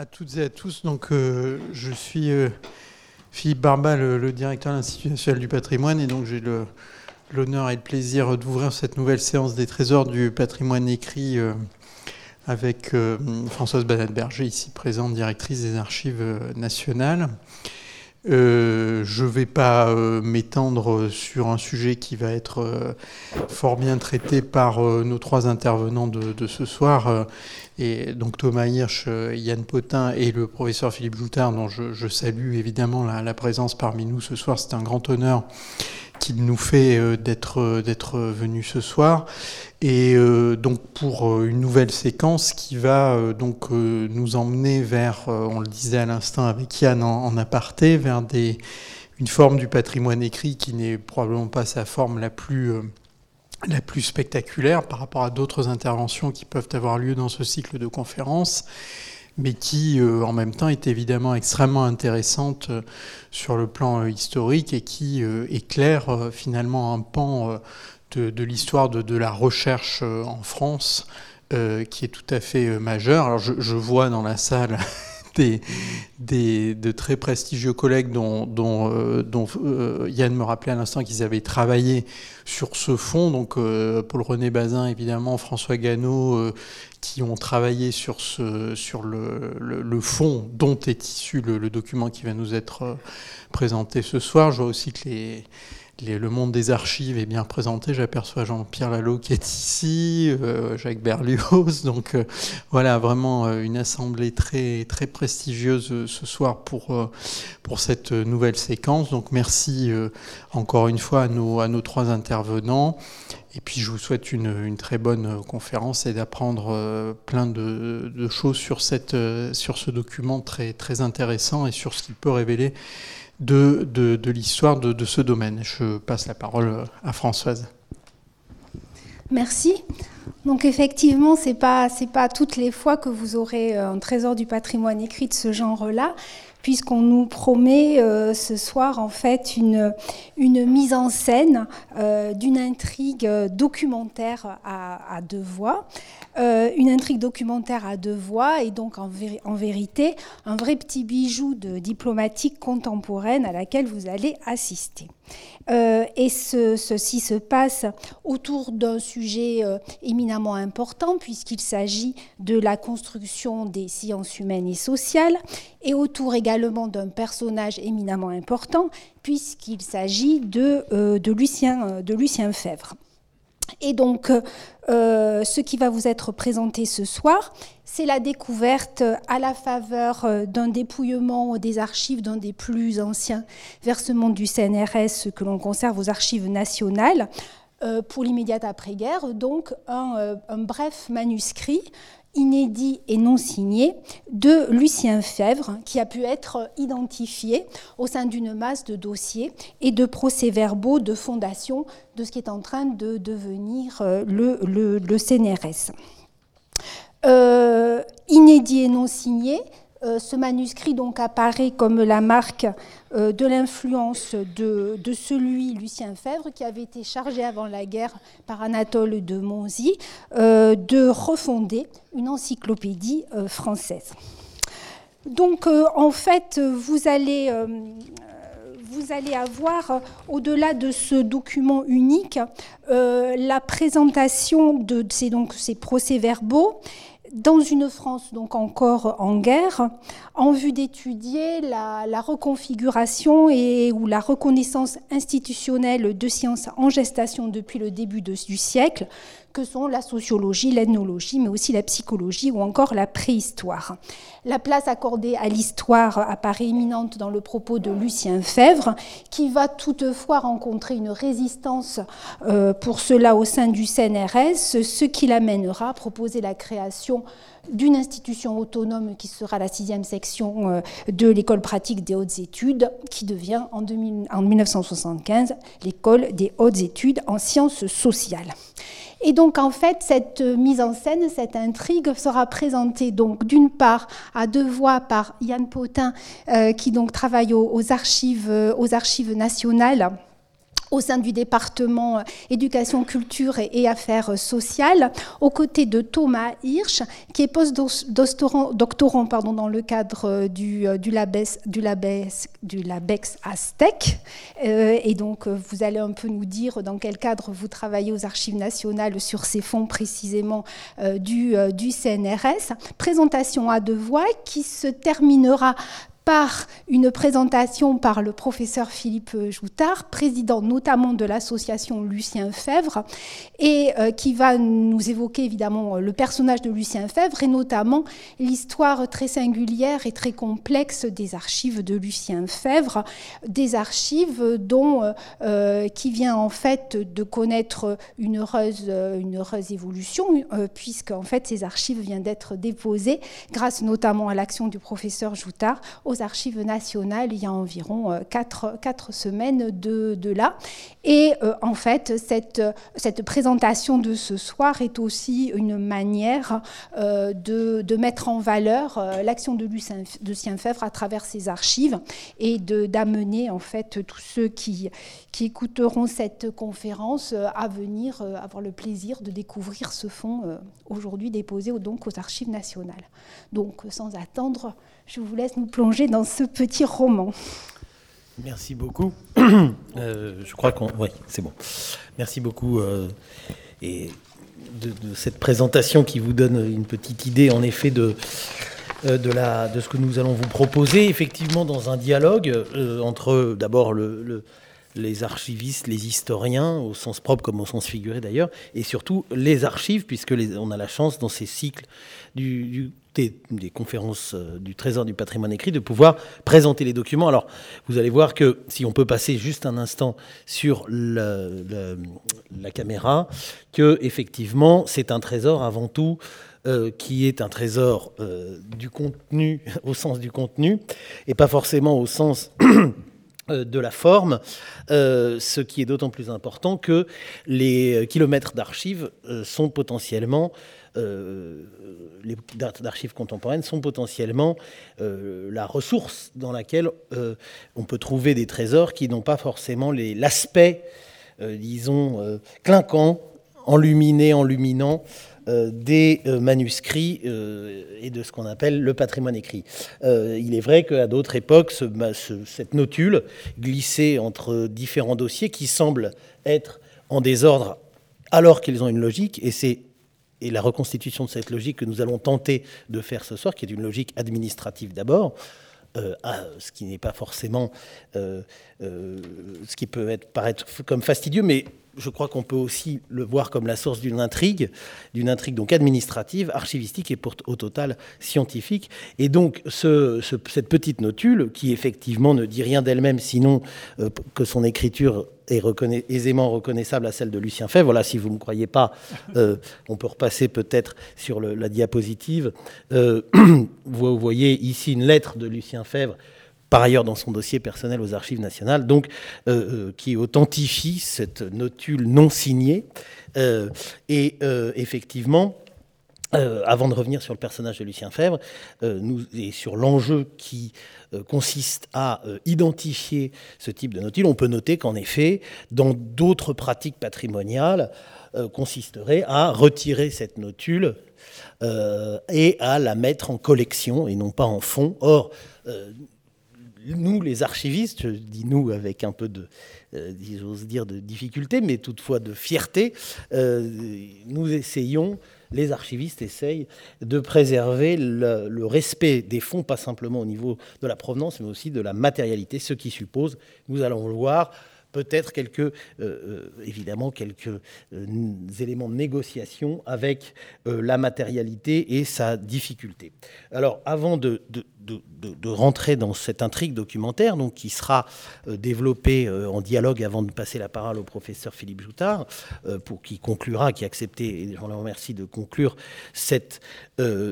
à toutes et à tous. Donc, euh, je suis euh, Philippe Barba, le, directeur de l'Institut national du patrimoine, et donc j'ai l'honneur et le plaisir d'ouvrir cette nouvelle séance des trésors du patrimoine écrit euh, avec Françoise Banat-Berger, ici présente, directrice des archives nationales. Euh, je ne vais pas euh, m'étendre sur un sujet qui va être euh, fort bien traité par nos trois intervenants de, ce soir, et donc Thomas Hirsch, Yann Potin et le professeur Philippe Joutard, dont je, salue évidemment la, présence parmi nous ce soir. C'est un grand honneur qu'il nous fait d'être d'être venu ce soir. Et donc pour une nouvelle séquence qui va donc nous emmener vers, on le disait à l'instant avec Yann en, aparté, vers des, une forme du patrimoine écrit qui n'est probablement pas sa forme la plus la plus spectaculaire par rapport à d'autres interventions qui peuvent avoir lieu dans ce cycle de conférences, mais qui en même temps est évidemment extrêmement intéressante sur le plan historique et qui éclaire finalement un pan de, l'histoire de, la recherche euh, en France, euh, qui est tout à fait euh, majeure. Alors je, vois dans la salle des, de très prestigieux collègues dont, dont, dont Yann me rappelait à l'instant qu'ils avaient travaillé sur ce fond, donc Paul-René Bazin évidemment, François Gannot, qui ont travaillé sur, ce, le, le, fond dont est issu le, le, document qui va nous être présenté ce soir. Je vois aussi que les le monde des archives est bien représenté. J'aperçois Jean-Pierre Lalo qui est ici, euh, Jacques Berlioz. Donc euh, voilà, vraiment euh, une assemblée très, très prestigieuse ce soir pour, pour cette nouvelle séquence. Donc merci encore une fois à nos, à nos trois intervenants. Et puis je vous souhaite une, une très bonne conférence et d'apprendre plein de, de, choses sur, cette, sur ce document très, très intéressant et sur ce qu'il peut révéler de, de, l'histoire de, de, ce domaine. Je passe la parole à Françoise. Merci. Donc effectivement, ce n'est pas, pas toutes les fois que vous aurez un trésor du patrimoine écrit de ce genre-là puisqu'on nous promet euh, ce soir en fait une, une mise en scène euh, d'une intrigue documentaire à, deux voix. Euh, une intrigue documentaire à deux voix et donc en, vérité un vrai petit bijou de diplomatique contemporaine à laquelle vous allez assister. Euh, et ceci se passe autour d'un sujet euh, éminemment important puisqu'il s'agit de la construction des sciences humaines et sociales et autour également d'un personnage éminemment important puisqu'il s'agit de, de, Lucien, de Lucien Fèvre. Et donc, ce qui va vous être présenté ce soir, c'est la découverte à la faveur euh, d'un dépouillement des archives d'un des plus anciens versements du CNRS que l'on conserve aux archives nationales euh, pour l'immédiate après-guerre, donc euh, un, bref manuscrit inédit et non signé de Lucien Fèvre, qui a pu être identifié au sein d'une masse de dossiers et de procès-verbaux de fondation de ce qui est en train de devenir le, le CNRS. Euh, inédit et non signé. Euh, ce manuscrit donc apparaît comme la marque euh, de l'influence de, celui, Lucien Fèvre, qui avait été chargé avant la guerre par Anatole de Monzy de refonder une encyclopédie française. Donc en fait, vous allez avoir, au-delà de ce document unique, la présentation de ces procès-verbaux dans une France donc encore en guerre, en vue d'étudier la, reconfiguration et ou la reconnaissance institutionnelle de sciences en gestation depuis le début du siècle, que sont la sociologie, l'ethnologie, mais aussi la psychologie ou encore la préhistoire. La place accordée à l'histoire apparaît éminente dans le propos de Lucien Fèvre, qui va toutefois rencontrer une résistance euh, pour cela au sein du CNRS, ce qui l'amènera à proposer la création d'une institution autonome qui sera la sixième section euh, de l'école pratique des hautes études, qui devient en, en 1975 l'école des hautes études en sciences sociales. Et donc en fait, cette mise en scène, cette intrigue sera présentée donc d'une part à deux voix par Yann Potin, euh, qui donc travaille aux, archives, aux archives nationales au sein du département euh, éducation, culture et, affaires sociales, aux côtés de Thomas Hirsch, qui est post-doctorant dans le cadre euh, du, euh, LABEX, Aztec. et donc, vous allez un peu nous dire dans quel cadre vous travaillez aux archives nationales sur ces fonds précisément du CNRS. Présentation à deux voix qui se terminera par une présentation par le professeur Philippe Joutard, président notamment de l'association Lucien Fèvre, et euh, qui va nous évoquer évidemment le personnage de Lucien Fèvre et notamment l'histoire très singulière et très complexe des archives de Lucien Fèvre, des archives dont euh, qui vient en fait de connaître une heureuse, une heureuse évolution, euh, puisque en fait ces archives viennent d'être déposées grâce notamment à l'action du professeur Joutard aux archives nationales il y a environ euh, quatre, quatre semaines de, là. Et euh, en fait, cette, cette présentation de ce soir est aussi une manière euh, de, de, mettre en valeur l'action de Lucien, de Fèvre à travers ses archives et d'amener en fait tous ceux qui, qui écouteront cette conférence à venir avoir le plaisir de découvrir ce fonds aujourd'hui déposé donc aux archives nationales. Donc sans attendre, je vous laisse nous plonger dans ce petit roman. Merci beaucoup. Euh, je crois qu'on. Oui, c'est bon. Merci beaucoup. Euh, et de, cette présentation qui vous donne une petite idée, en effet, de, euh, de, la, de ce que nous allons vous proposer, effectivement, dans un dialogue entre d'abord le, les archivistes, les historiens, au sens propre comme au sens figuré d'ailleurs, et surtout les archives, puisque on a la chance dans ces cycles des, conférences euh, du Trésor du patrimoine écrit, de pouvoir présenter les documents. Alors, vous allez voir que si on peut passer juste un instant sur la caméra, que effectivement, c'est un trésor avant tout. Euh, qui est un trésor euh, du contenu au sens du contenu et pas forcément au sens de la forme, ce qui est d'autant plus important que les kilomètres d'archives sont potentiellement euh, les d'archives contemporaines sont potentiellement euh, la ressource dans laquelle euh, on peut trouver des trésors qui n'ont pas forcément l'aspect, disons, clinquant, enluminé, enluminant des manuscrits et de ce qu'on appelle le patrimoine écrit. il est vrai qu'à d'autres époques, cette notule glissait entre différents dossiers qui semblent être en désordre alors qu'ils ont une logique, et c'est et la reconstitution de cette logique que nous allons tenter de faire ce soir, qui est une logique administrative d'abord, euh, ce qui n'est pas forcément euh, euh, ce qui peut être, paraître comme fastidieux, mais je crois qu'on peut aussi le voir comme la source d'une intrigue, d'une intrigue donc administrative, archivistique et pour, au total scientifique. Et donc ce, cette petite notule, qui effectivement ne dit rien d'elle-même, sinon euh, que son écriture est aisément reconnaissable à celle de Lucien Fèvre. Voilà, si vous ne me croyez pas, euh, on peut repasser peut-être sur la diapositive. Euh, vous voyez ici une lettre de Lucien Fèvre par ailleurs dans son dossier personnel aux archives nationales, euh, euh, qui authentifie cette notule non signée. Euh, et effectivement, avant de revenir sur le personnage de Lucien nous, et sur l'enjeu qui consiste à identifier ce type de notule, on peut noter qu'en effet, dans d'autres pratiques patrimoniales, consisterait à retirer cette notule et à la mettre en collection et non pas en fond. Or, nous, les archivistes, je dis nous avec un peu de, euh, difficulté, mais toutefois de fierté, euh, nous essayons, les archivistes essayent de préserver le, respect des fonds, pas simplement au niveau de la provenance, mais aussi de la matérialité, ce qui suppose, nous allons le voir, peut-être quelques, euh, évidemment, quelques éléments de négociation avec la matérialité et sa difficulté. Alors, avant de, de, rentrer dans cette intrigue documentaire, donc qui sera euh, développée euh, en dialogue avant de passer la parole au professeur Philippe Joutard, euh, pour qui conclura, qui a accepté, et je le remercie de conclure cette,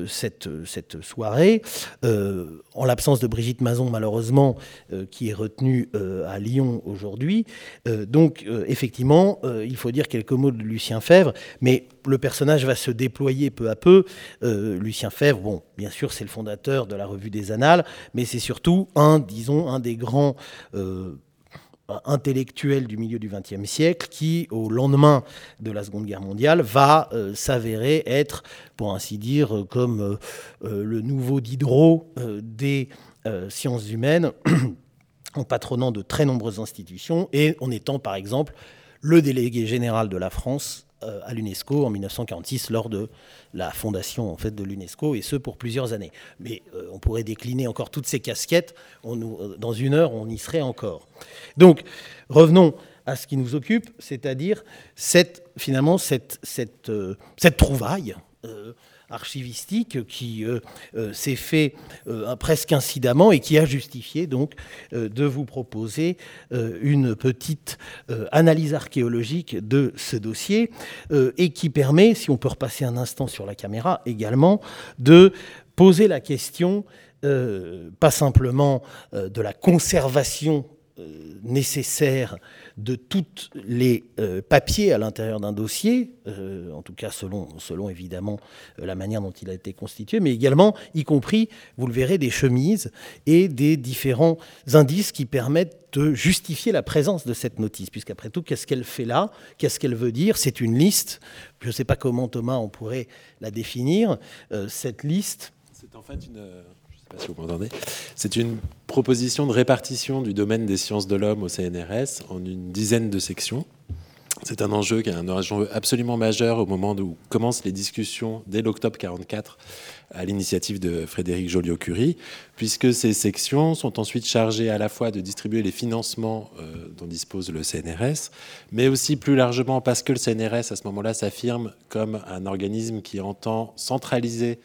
cette, cette soirée. en l'absence de Brigitte Mazon, malheureusement, qui est retenue à Lyon aujourd'hui. Donc, effectivement, il faut dire quelques mots de Lucien Fèvre, mais le personnage va se déployer peu à peu. Lucien Fèvre, bien sûr, c'est le fondateur de la revue des Annales, mais c'est surtout un, disons, un des grands euh, intellectuel du milieu du XXe siècle qui, au lendemain de la Seconde Guerre mondiale, va s'avérer être, pour ainsi dire, comme le nouveau Diderot des sciences humaines, en patronnant de très nombreuses institutions et en étant, par exemple, le délégué général de la France euh, à l'UNESCO en 1946 lors de la fondation en fait de l'UNESCO et ce pour plusieurs années. Mais euh, on pourrait décliner encore toutes ces casquettes. Euh, dans une heure, on y serait encore. Donc revenons à ce qui nous occupe, c'est-à-dire cette, finalement cette, cette, cette trouvaille archivistique qui euh, euh, s'est fait euh, presque incidemment et qui a justifié donc de vous proposer une petite analyse archéologique de ce dossier et qui permet, si on peut repasser un instant sur la caméra également, de poser la question pas simplement de la conservation nécessaire de tous les euh, papiers à l'intérieur d'un dossier, euh, en tout cas selon, selon évidemment euh, la manière dont il a été constitué, mais également, y compris, vous le verrez, des chemises et des différents indices qui permettent de justifier la présence de cette notice, puisqu'après tout, qu'est-ce qu'elle fait là? Qu'est-ce qu'elle veut dire? C'est une liste, je ne sais pas comment Thomas on pourrait la définir, cette liste. C'est en fait une C'est une proposition de répartition du domaine des sciences de l'homme au CNRS en une dizaine de sections. C'est un enjeu qui est un enjeu absolument majeur au moment où commencent les discussions dès l'octobre 44 à l'initiative de Frédéric Joliot-Curie, puisque ces sections sont ensuite chargées à la fois de distribuer les financements euh, dont dispose le CNRS, mais aussi plus largement parce que le CNRS à ce moment-là s'affirme comme un organisme qui entend centraliser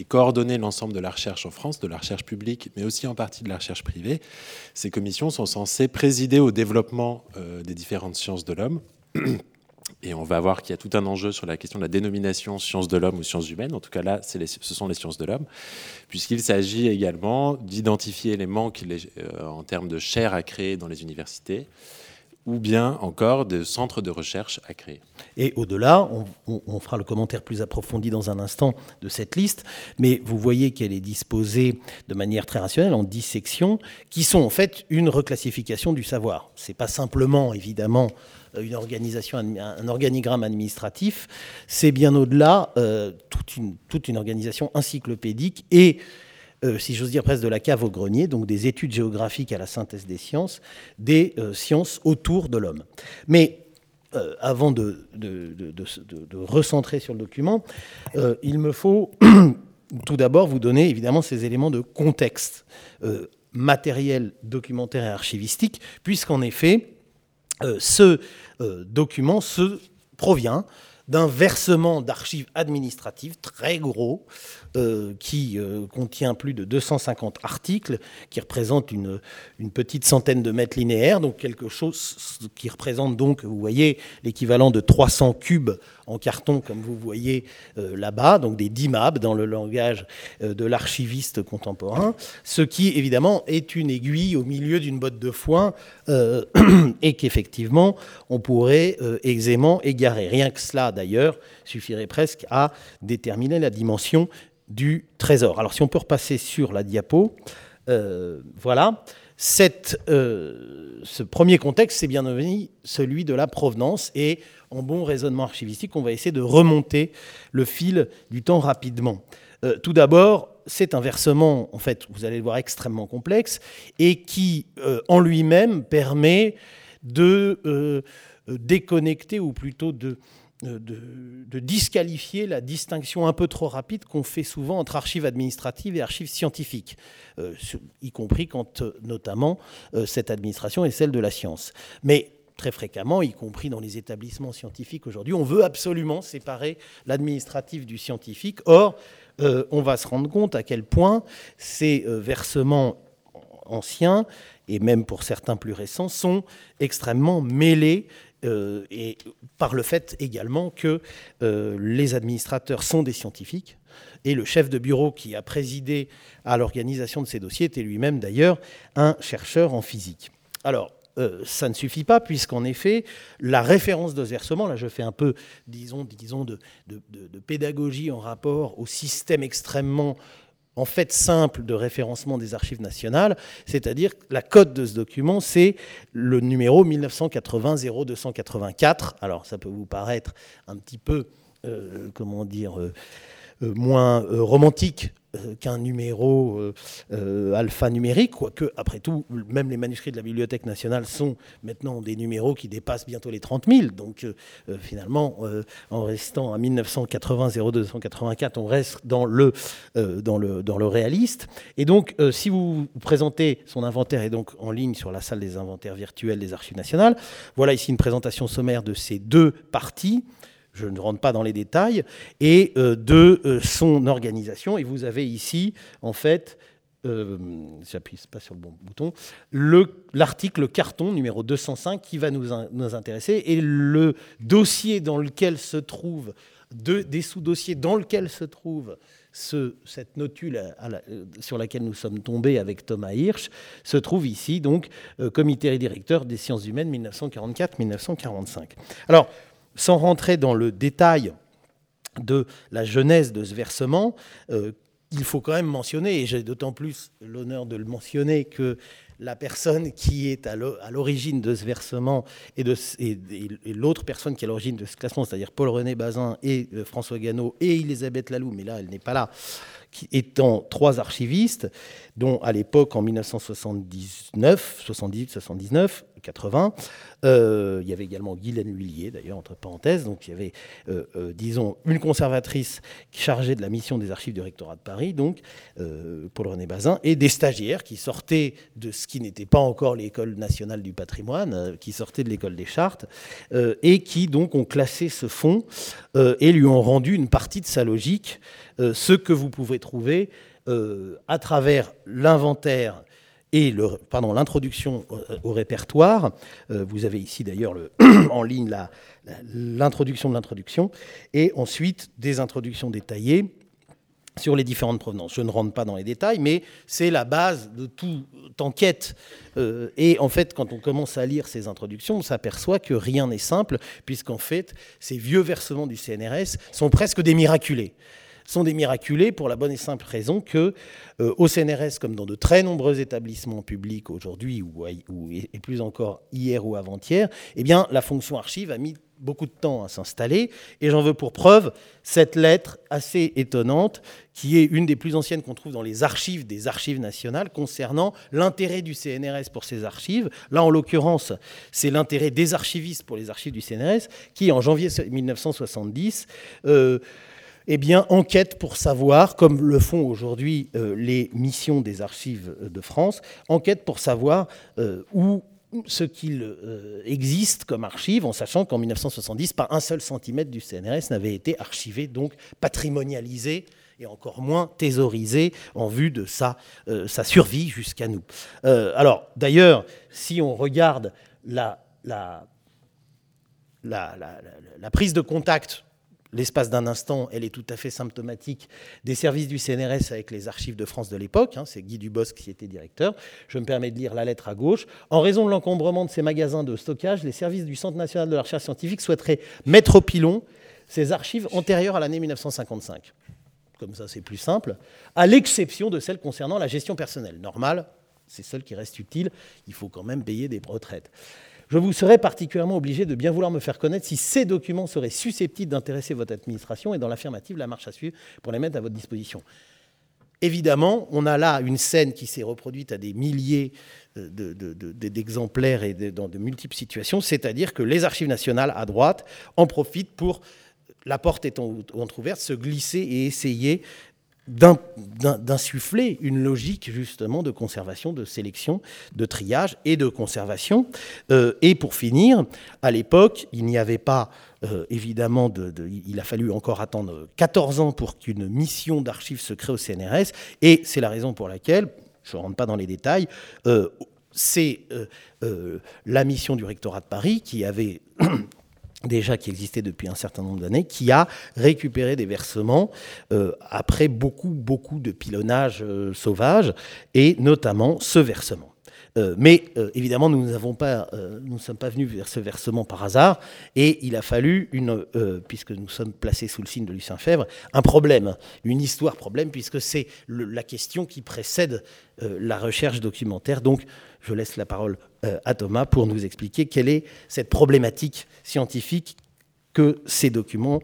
et coordonner l'ensemble de la recherche en France, de la recherche publique, mais aussi en partie de la recherche privée. Ces commissions sont censées présider au développement euh, des différentes sciences de l'homme. Et on va voir qu'il y a tout un enjeu sur la question de la dénomination sciences de l'homme ou sciences humaines. En tout cas, là, ce sont les sciences de l'homme, puisqu'il s'agit également d'identifier les manques euh, en termes de chair à créer dans les universités, ou bien encore de centres de recherche à créer. Et au-delà, on, fera le commentaire plus approfondi dans un instant de cette liste, mais vous voyez qu'elle est disposée de manière très rationnelle en 10 sections, qui sont en fait une reclassification du savoir. Ce n'est pas simplement, évidemment, une organisation, un organigramme administratif, c'est bien au-delà euh, toute une organisation encyclopédique et euh, si j'ose dire presque de la cave au grenier, donc des études géographiques à la synthèse des sciences, des euh, sciences autour de l'homme. Mais euh, avant de, recentrer sur le document, il me faut tout d'abord vous donner évidemment ces éléments de contexte matériel, documentaire et archivistique, puisqu'en effet, ce document se provient d'un versement d'archives administratives très gros euh, qui euh, contient plus de 250 articles, qui représente une, une, petite centaine de mètres linéaires, donc quelque chose qui représente donc, vous voyez, l'équivalent de 300 cubes en carton, comme vous voyez euh, là-bas, donc des DIMAB dans le langage de l'archiviste contemporain, ce qui évidemment est une aiguille au milieu d'une botte de foin et qu'effectivement on pourrait aisément égarer. Rien que cela d'ailleurs suffirait presque à déterminer la dimension du trésor. Alors si on peut repasser sur la diapo, euh, voilà. Euh, ce premier contexte, c'est bien celui de la provenance et en bon raisonnement archivistique, on va essayer de remonter le fil du temps rapidement. Euh, tout d'abord, c'est un versement, en fait, vous allez le voir, extrêmement complexe et qui, en lui-même, permet de déconnecter ou plutôt de de, disqualifier la distinction un peu trop rapide qu'on fait souvent entre archives administratives et archives scientifiques, euh, y compris quand euh, notamment euh, cette administration est celle de la science. Mais très fréquemment, y compris dans les établissements scientifiques aujourd'hui, on veut absolument séparer l'administratif du scientifique. Or, on va se rendre compte à quel point ces versements anciens, et même pour certains plus récents, sont extrêmement mêlés euh, et par le fait également que euh, les administrateurs sont des scientifiques, et le chef de bureau qui a présidé à l'organisation de ces dossiers était lui-même d'ailleurs un chercheur en physique. Alors, euh, ça ne suffit pas, puisqu'en effet, la référence de versement, là je fais un peu, disons, disons de, de, pédagogie en rapport au système extrêmement en fait simple de référencement des archives nationales, c'est-à-dire la code de ce document, c'est le numéro 1980-0284. Alors ça peut vous paraître un petit peu, euh, comment dire, euh, euh, moins romantique euh, qu'un numéro euh, euh, alphanumérique, quoique, après tout, même les manuscrits de la Bibliothèque nationale sont maintenant des numéros qui dépassent bientôt les 30 000. Donc, finalement, en restant à 1980-0284, on reste dans le, dans, le, dans le réaliste. Et donc, si vous présentez son inventaire, est donc en ligne sur la salle des inventaires virtuels des Archives nationales, voilà ici une présentation sommaire de ces deux parties je ne rentre pas dans les détails, et euh, de euh, son organisation. Et vous avez ici, en fait, euh, j'appuie pas sur le bon bouton, l'article carton numéro 205 qui va nous, nous, intéresser, et le dossier dans lequel se trouve, des sous-dossiers dans lequel se trouve ce, cette notule sur laquelle nous sommes tombés avec Thomas Hirsch se trouve ici, donc, comité directeur des sciences humaines 1944-1945. Alors, sans rentrer dans le détail de la genèse de ce versement, euh, il faut quand même mentionner, et j'ai d'autant plus l'honneur de le mentionner, que la personne qui est à l'origine de ce versement et, l'autre personne qui est à l'origine de ce classement, c'est-à-dire Paul-René Bazin et euh, François Gannot et Elisabeth Lalou, mais là elle n'est pas là, qui étant trois archivistes, dont à l'époque en 1979, 78, 79, 80, il y avait également Guylaine Huillier, d'ailleurs, entre parenthèses. Donc il y avait, euh, euh, disons, une conservatrice chargée de la mission des archives du rectorat de Paris, donc euh, Paul-René Bazin, et des stagiaires qui sortaient de ce qui n'était pas encore l'école nationale du patrimoine, qui sortaient de l'école des chartes, et qui donc ont classé ce fonds et lui ont rendu une partie de sa logique, ce que vous pouvez trouver à travers l'inventaire et l'introduction au, répertoire. Euh, vous avez ici d'ailleurs en ligne l'introduction de l'introduction, et ensuite des introductions détaillées sur les différentes provenances. Je ne rentre pas dans les détails, mais c'est la base de toute enquête. Euh, et en fait, quand on commence à lire ces introductions, on s'aperçoit que rien n'est simple, puisqu'en fait, ces vieux versements du CNRS sont presque des miraculés sont des miraculés pour la bonne et simple raison que euh, au CNRS, comme dans de très nombreux établissements publics aujourd'hui, ou, et plus encore hier ou avant-hier, eh bien, la fonction archive a mis beaucoup de temps à s'installer. Et j'en veux pour preuve cette lettre assez étonnante, qui est une des plus anciennes qu'on trouve dans les archives des archives nationales, concernant l'intérêt du CNRS pour ces archives. Là, en l'occurrence, c'est l'intérêt des archivistes pour les archives du CNRS, qui, en janvier 1970, eh bien, enquête pour savoir, comme le font aujourd'hui euh, les missions des archives de France, enquête pour savoir euh, où ce qu'il euh, existe comme archive, en sachant qu'en 1970, pas un seul centimètre du CNRS n'avait été archivé, donc patrimonialisé et encore moins thésaurisé en vue de sa, survie jusqu'à nous. alors, d'ailleurs, si on regarde la prise de contact l'espace d'un instant, elle est tout à fait symptomatique des services du CNRS avec les archives de France de l'époque. Hein, c'est Guy Dubosc qui était directeur. Je me permets de lire la lettre à gauche. En raison de l'encombrement de ces magasins de stockage, les services du Centre national de la recherche scientifique souhaiteraient mettre au pilon ces archives antérieures à l'année 1955. Comme ça, c'est plus simple. À l'exception de celles concernant la gestion personnelle. Normal, c'est celle qui reste utile. Il faut quand même payer des retraites. Je vous serais particulièrement obligé de bien vouloir me faire connaître si ces documents seraient susceptibles d'intéresser votre administration et dans l'affirmative, la marche à suivre pour les mettre à votre disposition. Évidemment, on a là une scène qui s'est reproduite à des milliers d'exemplaires et dans de multiples situations, c'est-à-dire que les archives nationales à droite en profitent pour, la porte étant entrouverte, se glisser et essayer d'insuffler une logique justement de conservation, de sélection, de triage et de conservation. Euh, et pour finir, à l'époque, il n'y avait pas euh, évidemment, de, il a fallu encore attendre 14 ans pour qu'une mission d'archives se crée au CNRS, et c'est la raison pour laquelle, je ne rentre pas dans les détails, euh, c'est la mission du rectorat de Paris qui avait déjà qui existait depuis un certain nombre d'années, qui a récupéré des versements euh, après beaucoup, beaucoup de pilonnage euh, sauvage, et notamment ce versement. Euh, mais euh, évidemment, euh, nous ne sommes pas venus vers ce versement par hasard, et il a fallu puisque nous sommes placés sous le signe de Lucien Fèvre, un problème, une histoire problème, puisque c'est la question qui précède la recherche documentaire. Donc, je laisse la parole à Thomas pour nous expliquer quelle est cette problématique scientifique que ces documents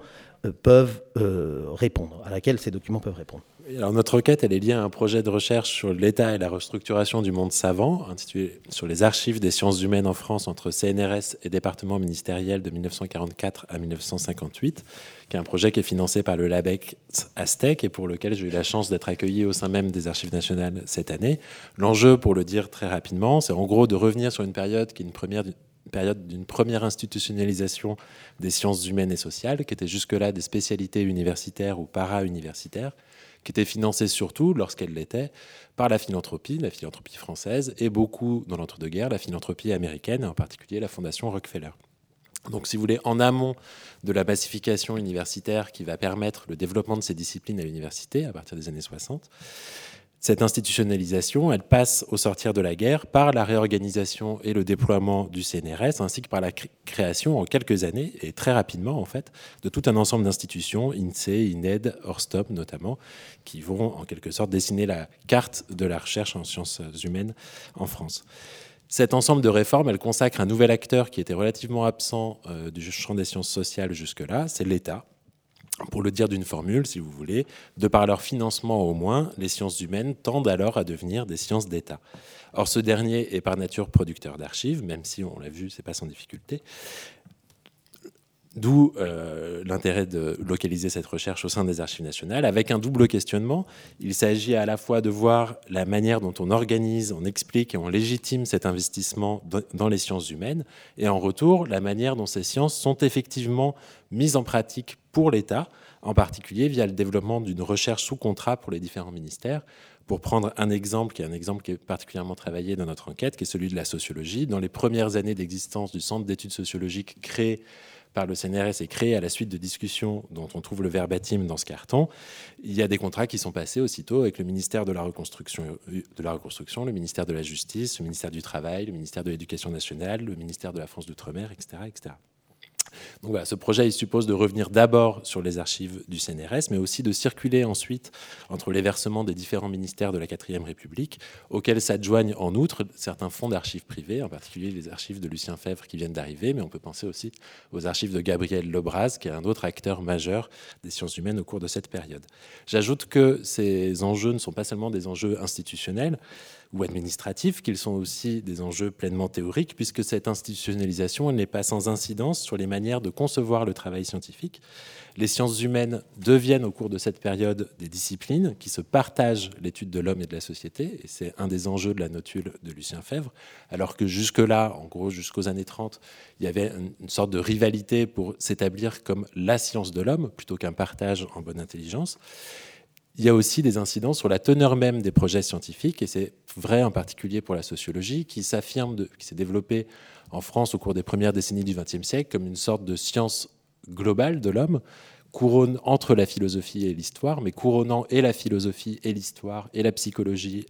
peuvent répondre, à laquelle ces documents peuvent répondre. Notre requête, elle est liée à un projet de recherche sur l'État et la restructuration du monde savant, intitulé Sur les archives des sciences humaines en France entre CNRS et département ministériel de 1944 à 1958, qui est un projet qui est financé par le LABEC Aztec et pour lequel j'ai eu la chance d'être accueilli au sein même des archives nationales cette année. L'enjeu, pour le dire très rapidement, c'est en gros de revenir sur une période qui est une première période d'une première institutionnalisation des sciences humaines et sociales, qui était jusque-là des spécialités universitaires ou para-universitaires, qui était financée surtout, lorsqu'elle l'était, par la philanthropie, la philanthropie française, et beaucoup, dans l'entre-deux-guerres, la philanthropie américaine, et en particulier la Fondation Rockefeller. Donc, si vous voulez, en amont de la massification universitaire qui va permettre le développement de ces disciplines à l'université à partir des années 60, cette institutionnalisation, elle passe au sortir de la guerre par la réorganisation et le déploiement du CNRS, ainsi que par la création en quelques années, et très rapidement en fait, de tout un ensemble d'institutions, INSEE, INED, Orstop notamment, qui vont en quelque sorte dessiner la carte de la recherche en sciences humaines en France. Cet ensemble de réformes, elle consacre un nouvel acteur qui était relativement absent euh, du champ des sciences sociales jusque-là, c'est l'État pour le dire d'une formule, si vous voulez, de par leur financement au moins, les sciences humaines tendent alors à devenir des sciences d'État. Or, ce dernier est par nature producteur d'archives, même si on l'a vu, c'est pas sans difficulté. D'où euh, l'intérêt de localiser cette recherche au sein des archives nationales, avec un double questionnement. Il s'agit à la fois de voir la manière dont on organise, on explique et on légitime cet investissement dans les sciences humaines, et en retour, la manière dont ces sciences sont effectivement mises en pratique pour l'État, en particulier via le développement d'une recherche sous contrat pour les différents ministères. Pour prendre un exemple, qui est un exemple qui est particulièrement travaillé dans notre enquête, qui est celui de la sociologie. Dans les premières années d'existence du Centre d'études sociologiques créé par le CNRS et créé à la suite de discussions dont on trouve le verbatim dans ce carton, il y a des contrats qui sont passés aussitôt avec le ministère de la Reconstruction, de la Reconstruction le ministère de la Justice, le ministère du Travail, le ministère de l'Éducation nationale, le ministère de la France d'Outre-mer, etc., etc. Donc voilà, ce projet suppose de revenir d'abord sur les archives du CNRS, mais aussi de circuler ensuite entre les versements des différents ministères de la 4ème République, auxquels s'adjoignent en outre certains fonds d'archives privés, en particulier les archives de Lucien Fèvre qui viennent d'arriver, mais on peut penser aussi aux archives de Gabriel Lebras, qui est un autre acteur majeur des sciences humaines au cours de cette période. J'ajoute que ces enjeux ne sont pas seulement des enjeux institutionnels, ou administratifs, qu'ils sont aussi des enjeux pleinement théoriques, puisque cette institutionnalisation n'est pas sans incidence sur les manières de concevoir le travail scientifique. Les sciences humaines deviennent au cours de cette période des disciplines qui se partagent l'étude de l'homme et de la société, et c'est un des enjeux de la notule de Lucien Fèvre, alors que jusque-là, en gros jusqu'aux années 30, il y avait une sorte de rivalité pour s'établir comme la science de l'homme, plutôt qu'un partage en bonne intelligence il y a aussi des incidents sur la teneur même des projets scientifiques, et c'est vrai en particulier pour la sociologie, qui s'affirme, qui s'est développée en France au cours des premières décennies du XXe siècle comme une sorte de science globale de l'homme, couronne entre la philosophie et l'histoire, mais couronnant et la philosophie et l'histoire et la psychologie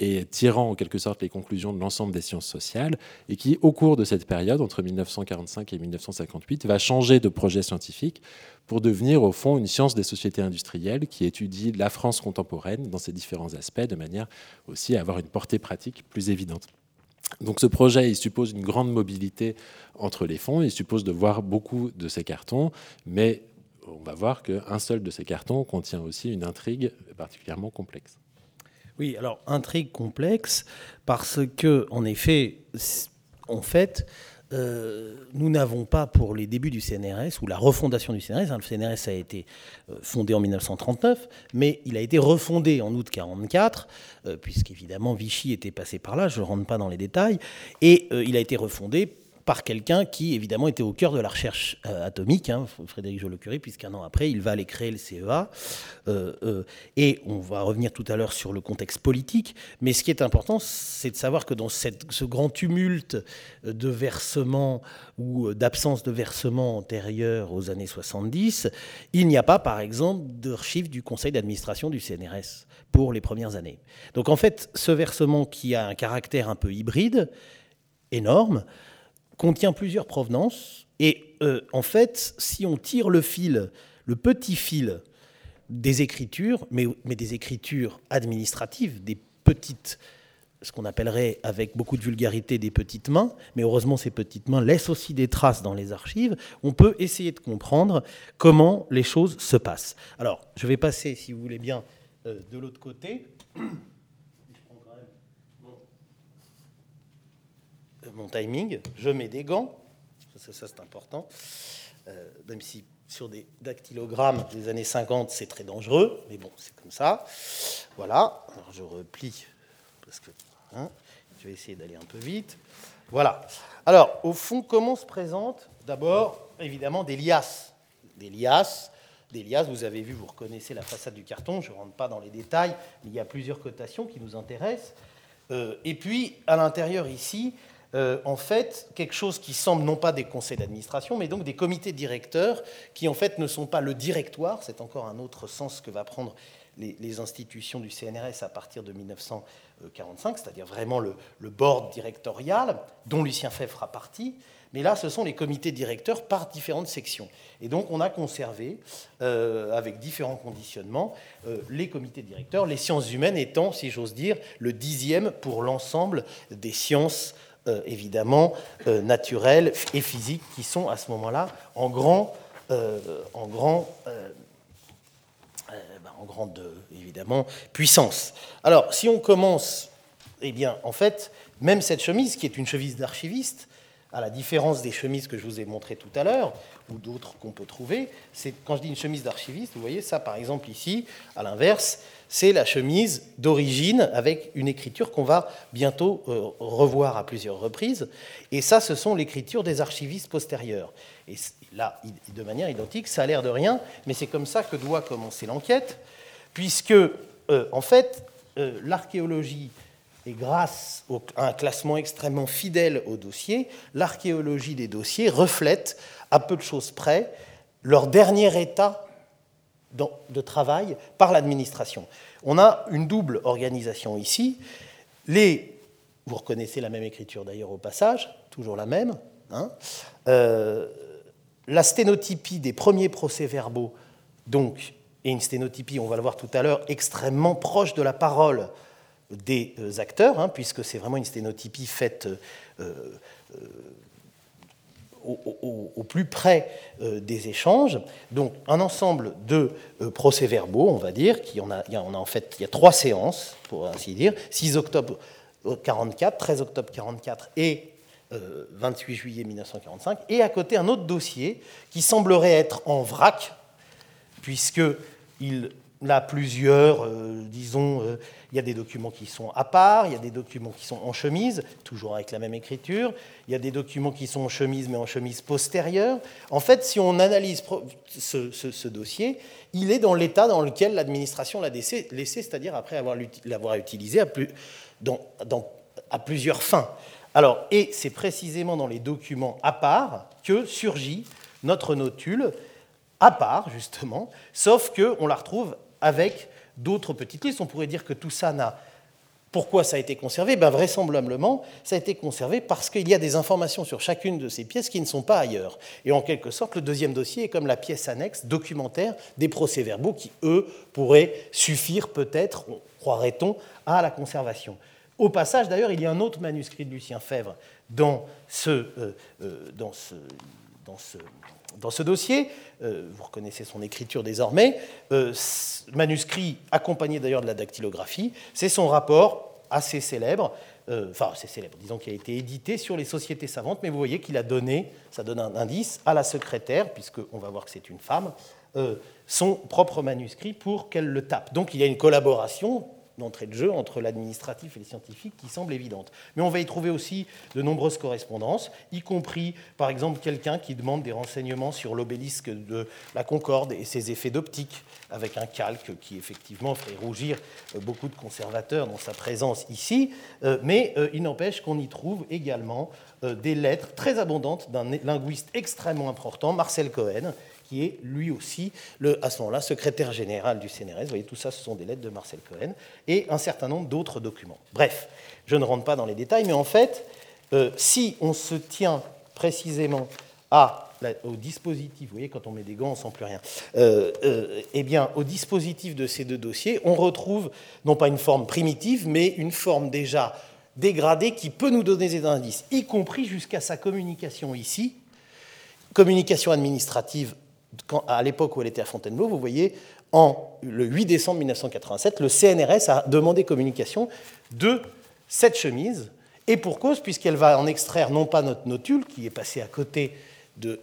et tirant en quelque sorte les conclusions de l'ensemble des sciences sociales, et qui, au cours de cette période, entre 1945 et 1958, va changer de projet scientifique pour devenir, au fond, une science des sociétés industrielles qui étudie la France contemporaine dans ses différents aspects, de manière aussi à avoir une portée pratique plus évidente. Donc ce projet, il suppose une grande mobilité entre les fonds, il suppose de voir beaucoup de ces cartons, mais on va voir qu'un seul de ces cartons contient aussi une intrigue particulièrement complexe. Oui, alors intrigue complexe parce que, en effet, en fait, euh, nous n'avons pas pour les débuts du CNRS ou la refondation du CNRS, hein, le CNRS a été euh, fondé en 1939, mais il a été refondé en août 1944, euh, puisqu'évidemment Vichy était passé par là, je ne rentre pas dans les détails, et il a été refondé par quelqu'un qui, évidemment, était au cœur de la recherche euh, atomique, hein, Frédéric Joliot-Curie, puisqu'un an après, il va aller créer le CEA. Euh, euh, et on va revenir tout à l'heure sur le contexte politique. Mais ce qui est important, c'est de savoir que dans cette, ce grand tumulte de versements ou d'absence de versements antérieurs aux années 70, il n'y a pas, par exemple, d'archives du conseil d'administration du CNRS pour les premières années. Donc en fait, ce versement qui a un caractère un peu hybride, énorme, contient plusieurs provenances. Et euh, en fait, si on tire le fil, le petit fil des écritures, mais, des écritures administratives, des petites, ce qu'on appellerait avec beaucoup de vulgarité des petites mains, mais heureusement ces petites mains laissent aussi des traces dans les archives, on peut essayer de comprendre comment les choses se passent. Alors, je vais passer, si vous voulez bien, euh, de l'autre côté. Mon timing, je mets des gants, ça, ça c'est important, euh, même si sur des dactylogrammes des années 50 c'est très dangereux, mais bon c'est comme ça. Voilà, alors je replie parce que hein, je vais essayer d'aller un peu vite. Voilà. Alors au fond, comment se présente d'abord évidemment des liasses, des liasses. Des liasses, vous avez vu, vous reconnaissez la façade du carton, je ne rentre pas dans les détails, il y a plusieurs cotations qui nous intéressent. Euh, et puis, à l'intérieur ici, euh, en fait quelque chose qui semble non pas des conseils d'administration, mais donc des comités directeurs qui en fait ne sont pas le directoire, c'est encore un autre sens que va prendre les, institutions du CNRS à partir de 1945, c'est-à-dire vraiment le, board directorial dont Lucien Febvre fera partie. Mais là, ce sont les comités directeurs par différentes sections. Et donc, on a conservé, euh, avec différents conditionnements, euh, les comités directeurs, les sciences humaines étant, si j'ose dire, le dixième pour l'ensemble des sciences euh, évidemment euh, naturelles et physiques qui sont à ce moment-là en grand, euh, grand, bah, en grande évidemment puissance. Alors, si on commence, eh bien, en fait, même cette chemise, qui est une chemise d'archiviste, à la différence des chemises que je vous ai montrées tout à l'heure, ou d'autres qu'on peut trouver, c'est quand je dis une chemise d'archiviste, vous voyez ça par exemple ici, à l'inverse, c'est la chemise d'origine avec une écriture qu'on va bientôt euh, revoir à plusieurs reprises. Et ça, ce sont l'écriture des archivistes postérieurs. Et là, de manière identique, ça a l'air de rien, mais c'est comme ça que doit commencer l'enquête, puisque, euh, en fait, euh, l'archéologie, et grâce à un classement extrêmement fidèle au dossier, l'archéologie des dossiers reflète, à peu de choses près, leur dernier état de travail par l'administration. On a une double organisation ici. Les, vous reconnaissez la même écriture d'ailleurs au passage, toujours la même. Hein. Euh, la sténotypie des premiers procès-verbaux, donc, et une sténotypie, on va le voir tout à l'heure, extrêmement proche de la parole des euh, acteurs, hein, puisque c'est vraiment une sténotypie faite euh, au, plus près euh, des échanges. Donc un ensemble de euh, procès-verbaux, on va dire, qui en a, il y a, on a en fait il trois séances, pour ainsi dire, 6 octobre 44, 13 octobre 44 et 28 euh, juillet 1945, et à côté un autre dossier qui semblerait être en vrac, puisqu'il a plusieurs, disons, il y a des documents qui sont à part, il y a des documents qui sont en chemise, toujours avec la même écriture, il y a des documents qui sont en chemise mais en chemise postérieure. En fait, si on analyse ce, dossier, il est dans l'état dans lequel l'administration l'a laissé, c'est-à-dire après l'avoir utilisé à plusieurs fins. Alors, et c'est précisément dans les documents à part que surgit notre notule à part, justement, sauf qu'on la retrouve avec d'autres petites listes. On pourrait dire que tout ça n'a... Pourquoi ça a été conservé? Ben, Vraisemblablement, ça a été conservé parce qu'il y a des informations sur chacune de ces pièces qui ne sont pas ailleurs. Et en quelque sorte, le deuxième dossier est comme la pièce annexe documentaire des procès-verbaux qui, eux, pourraient suffire peut-être, croirait-on, à la conservation. Au passage, d'ailleurs, il y a un autre manuscrit de Lucien Fèvre dans ce, euh, euh, dans ce, dans ce dans ce dossier, euh, vous reconnaissez son écriture désormais, euh, manuscrit accompagné d'ailleurs de la dactylographie, c'est son rapport assez célèbre, euh, enfin assez célèbre, disons qui a été édité sur les sociétés savantes, mais vous voyez qu'il a donné, ça donne un indice, à la secrétaire, puisqu'on va voir que c'est une femme, son propre manuscrit pour qu'elle le tape. Donc il y a une collaboration d'entrée de jeu entre l'administratif et les scientifiques qui semble évidente. Mais on va y trouver aussi de nombreuses correspondances, y compris par exemple quelqu'un qui demande des renseignements sur l'obélisque de la Concorde et ses effets d'optique, avec un calque qui effectivement ferait rougir euh, beaucoup de conservateurs dans sa présence ici, euh, mais euh, il n'empêche qu'on y trouve également des lettres très abondantes d'un linguiste extrêmement important, Marcel Cohen, qui est lui aussi, le, à ce moment-là, secrétaire général du CNRS. Vous voyez, tout ça, ce sont des lettres de Marcel Cohen, et un certain nombre d'autres documents. Bref, je ne rentre pas dans les détails, mais en fait, euh, si on se tient précisément au dispositif, vous voyez, quand on met des gants, on ne sent plus rien, euh, euh, eh bien, au dispositif de ces deux dossiers, on retrouve non pas une forme primitive, mais une forme déjà dégradée qui peut nous donner des indices, y compris jusqu'à sa communication ici, communication administrative à l'époque où elle était à Fontainebleau, vous voyez, en, le 8 décembre 1987, le CNRS a demandé communication de cette chemise, et pour cause, puisqu'elle va en extraire non pas notre notule, qui est passé à côté euh,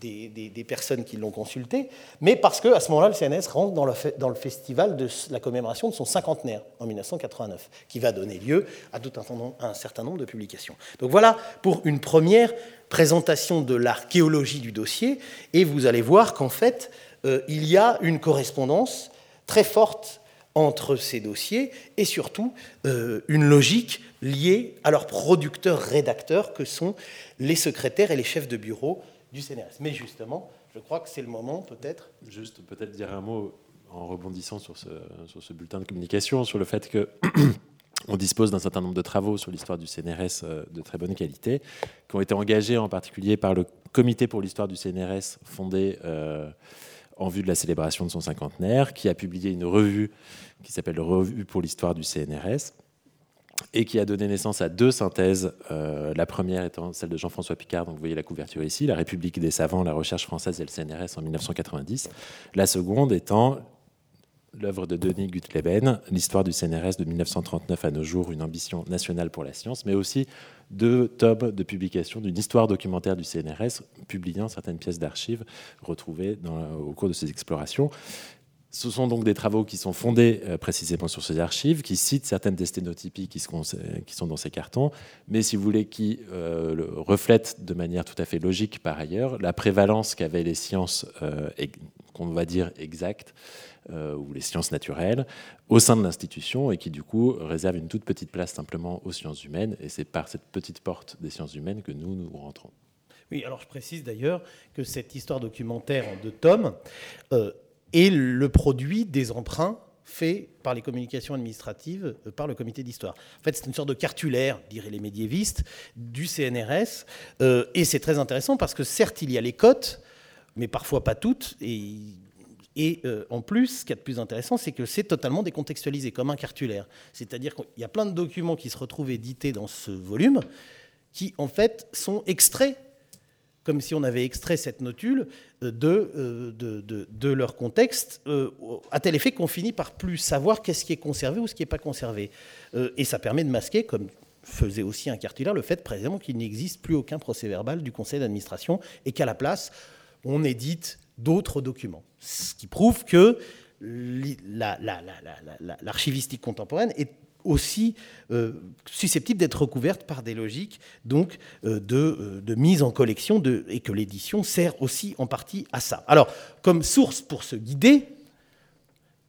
des, personnes qui l'ont consulté, mais parce qu'à ce moment-là, le CNRS rentre dans le, dans le, festival de la commémoration de son cinquantenaire en 1989, qui va donner lieu à, tout un, un certain nombre de publications. Donc voilà pour une première présentation de l'archéologie du dossier, et vous allez voir qu'en fait, euh, il y a une correspondance très forte entre ces dossiers et surtout euh, une logique liée à leurs producteurs-rédacteurs que sont les secrétaires et les chefs de bureau du CNRS. Mais justement, je crois que c'est le moment peut-être. Juste peut-être dire un mot en rebondissant sur ce, sur ce bulletin de communication, sur le fait que on dispose d'un certain nombre de travaux sur l'histoire du CNRS euh, de très bonne qualité, qui ont été engagés en particulier par le Comité pour l'histoire du CNRS, fondé euh, en vue de la célébration de son cinquantenaire, qui a publié une revue qui s'appelle Revue pour l'histoire du CNRS, et qui a donné naissance à deux synthèses. Euh, la première étant celle de Jean-François Picard, donc vous voyez la couverture ici, La République des savants, la recherche française et le CNRS en 1990. La seconde étant l'œuvre de Denis Gutleben, l'histoire du CNRS de 1939 à nos jours, une ambition nationale pour la science, mais aussi deux tomes de publication d'une histoire documentaire du CNRS, publiant certaines pièces d'archives retrouvées au cours de ces explorations. Ce sont donc des travaux qui sont fondés euh, précisément sur ces archives, qui citent certaines des sténotypies qui, sont dans ces cartons, mais si vous voulez, qui euh, reflètent de manière tout à fait logique par ailleurs la prévalence qu'avaient les sciences, euh, qu'on va dire exactes, euh, ou les sciences naturelles au sein de l'institution et qui du coup réserve une toute petite place simplement aux sciences humaines. Et c'est par cette petite porte des sciences humaines que nous, nous rentrons. Oui, alors je précise d'ailleurs que cette histoire documentaire en deux tomes euh, est le produit des emprunts faits par les communications administratives euh, par le comité d'histoire. En fait, c'est une sorte de cartulaire, diraient les médiévistes, du CNRS. et c'est très intéressant parce que certes, il y a les cotes, mais parfois pas toutes. Et et euh, en plus, ce qui est de plus intéressant, c'est que c'est totalement décontextualisé, comme un cartulaire. C'est-à-dire qu'il y a plein de documents qui se retrouvent édités dans ce volume, qui en fait sont extraits, comme si on avait extrait cette notule euh, euh, de, de, de, leur contexte, à tel effet qu'on finit par plus savoir qu'est-ce qui est conservé ou ce qui n'est pas conservé. et ça permet de masquer, comme faisait aussi un cartulaire, le fait précisément qu'il n'existe plus aucun procès verbal du conseil d'administration et qu'à la place, on édite d'autres documents. Ce qui prouve que l'archivistique contemporaine est aussi euh, susceptible d'être recouverte par des logiques donc euh, euh, de, mise en collection de, et que l'édition sert aussi en partie à ça. Alors, comme source pour se guider,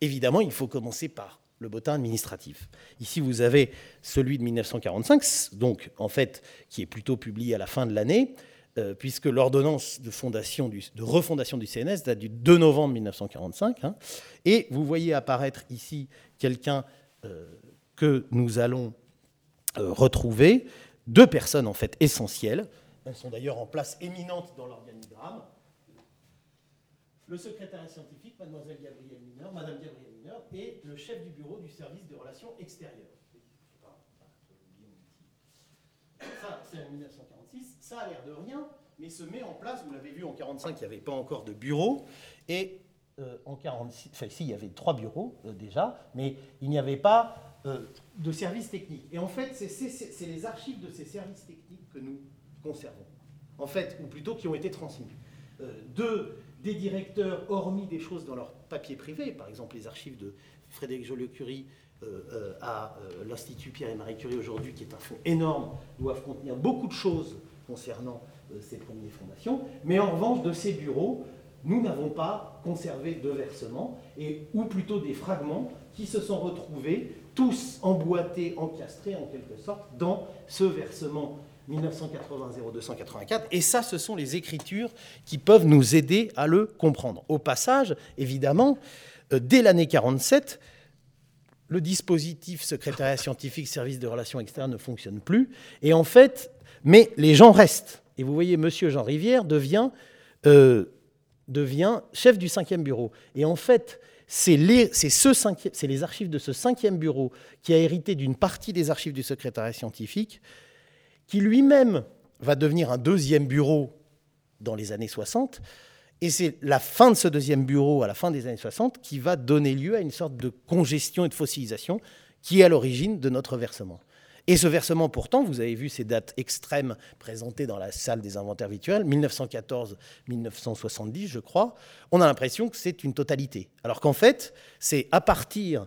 évidemment, il faut commencer par le bottin administratif. Ici, vous avez celui de 1945, donc en fait, qui est plutôt publié à la fin de l'année, euh, puisque l'ordonnance de, fondation de refondation du CNS date du 2 novembre 1945. Hein. et vous voyez apparaître ici quelqu'un que nous allons euh, retrouver, deux personnes en fait essentielles. Elles sont d'ailleurs en place éminente dans l'organigramme. Le secrétaire scientifique, mademoiselle Gabrielle Mineur, madame Gabrielle Mineur, et le chef du bureau du service de relations extérieures. Ça, c'est en 1945 ça a l'air de rien, mais se met en place, vous l'avez vu en 45, il n'y avait pas encore de bureau, et euh, en 46, enfin si, il y avait trois bureaux euh, déjà, mais il n'y avait pas euh, de services techniques. Et en fait, c'est les archives de ces services techniques que nous conservons, en fait, ou plutôt qui ont été transmis. de, des directeurs, hormis des choses dans leur papier privé, par exemple les archives de Frédéric Joliot-Curie, à l'Institut Pierre et Marie Curie aujourd'hui, qui est un fonds énorme, doivent contenir beaucoup de choses concernant ces premières fondations. Mais en revanche, de ces bureaux, nous n'avons pas conservé de versements, et, ou plutôt des fragments qui se sont retrouvés tous emboîtés, encastrés en quelque sorte dans ce versement 1980-0284. Et ça, ce sont les écritures qui peuvent nous aider à le comprendre. Au passage, évidemment, euh, dès l'année 47, le dispositif secrétariat scientifique, service de relations externes ne fonctionne plus. Et en fait, mais les gens restent. Et vous voyez, Monsieur Jean Rivière devient, euh, devient chef du cinquième bureau. Et en fait, c'est les, archives de ce cinquième bureau qui a hérité d'une partie des archives du secrétariat scientifique, qui lui-même va devenir un deuxième bureau dans les années 60. Et c'est la fin de ce deuxième bureau, à la fin des années 60, qui va donner lieu à une sorte de congestion et de fossilisation qui est à l'origine de notre versement. Et ce versement, pourtant, vous avez vu ces dates extrêmes présentées dans la salle des inventaires virtuels, 1914-1970, je crois, on a l'impression que c'est une totalité. Alors qu'en fait, c'est à partir,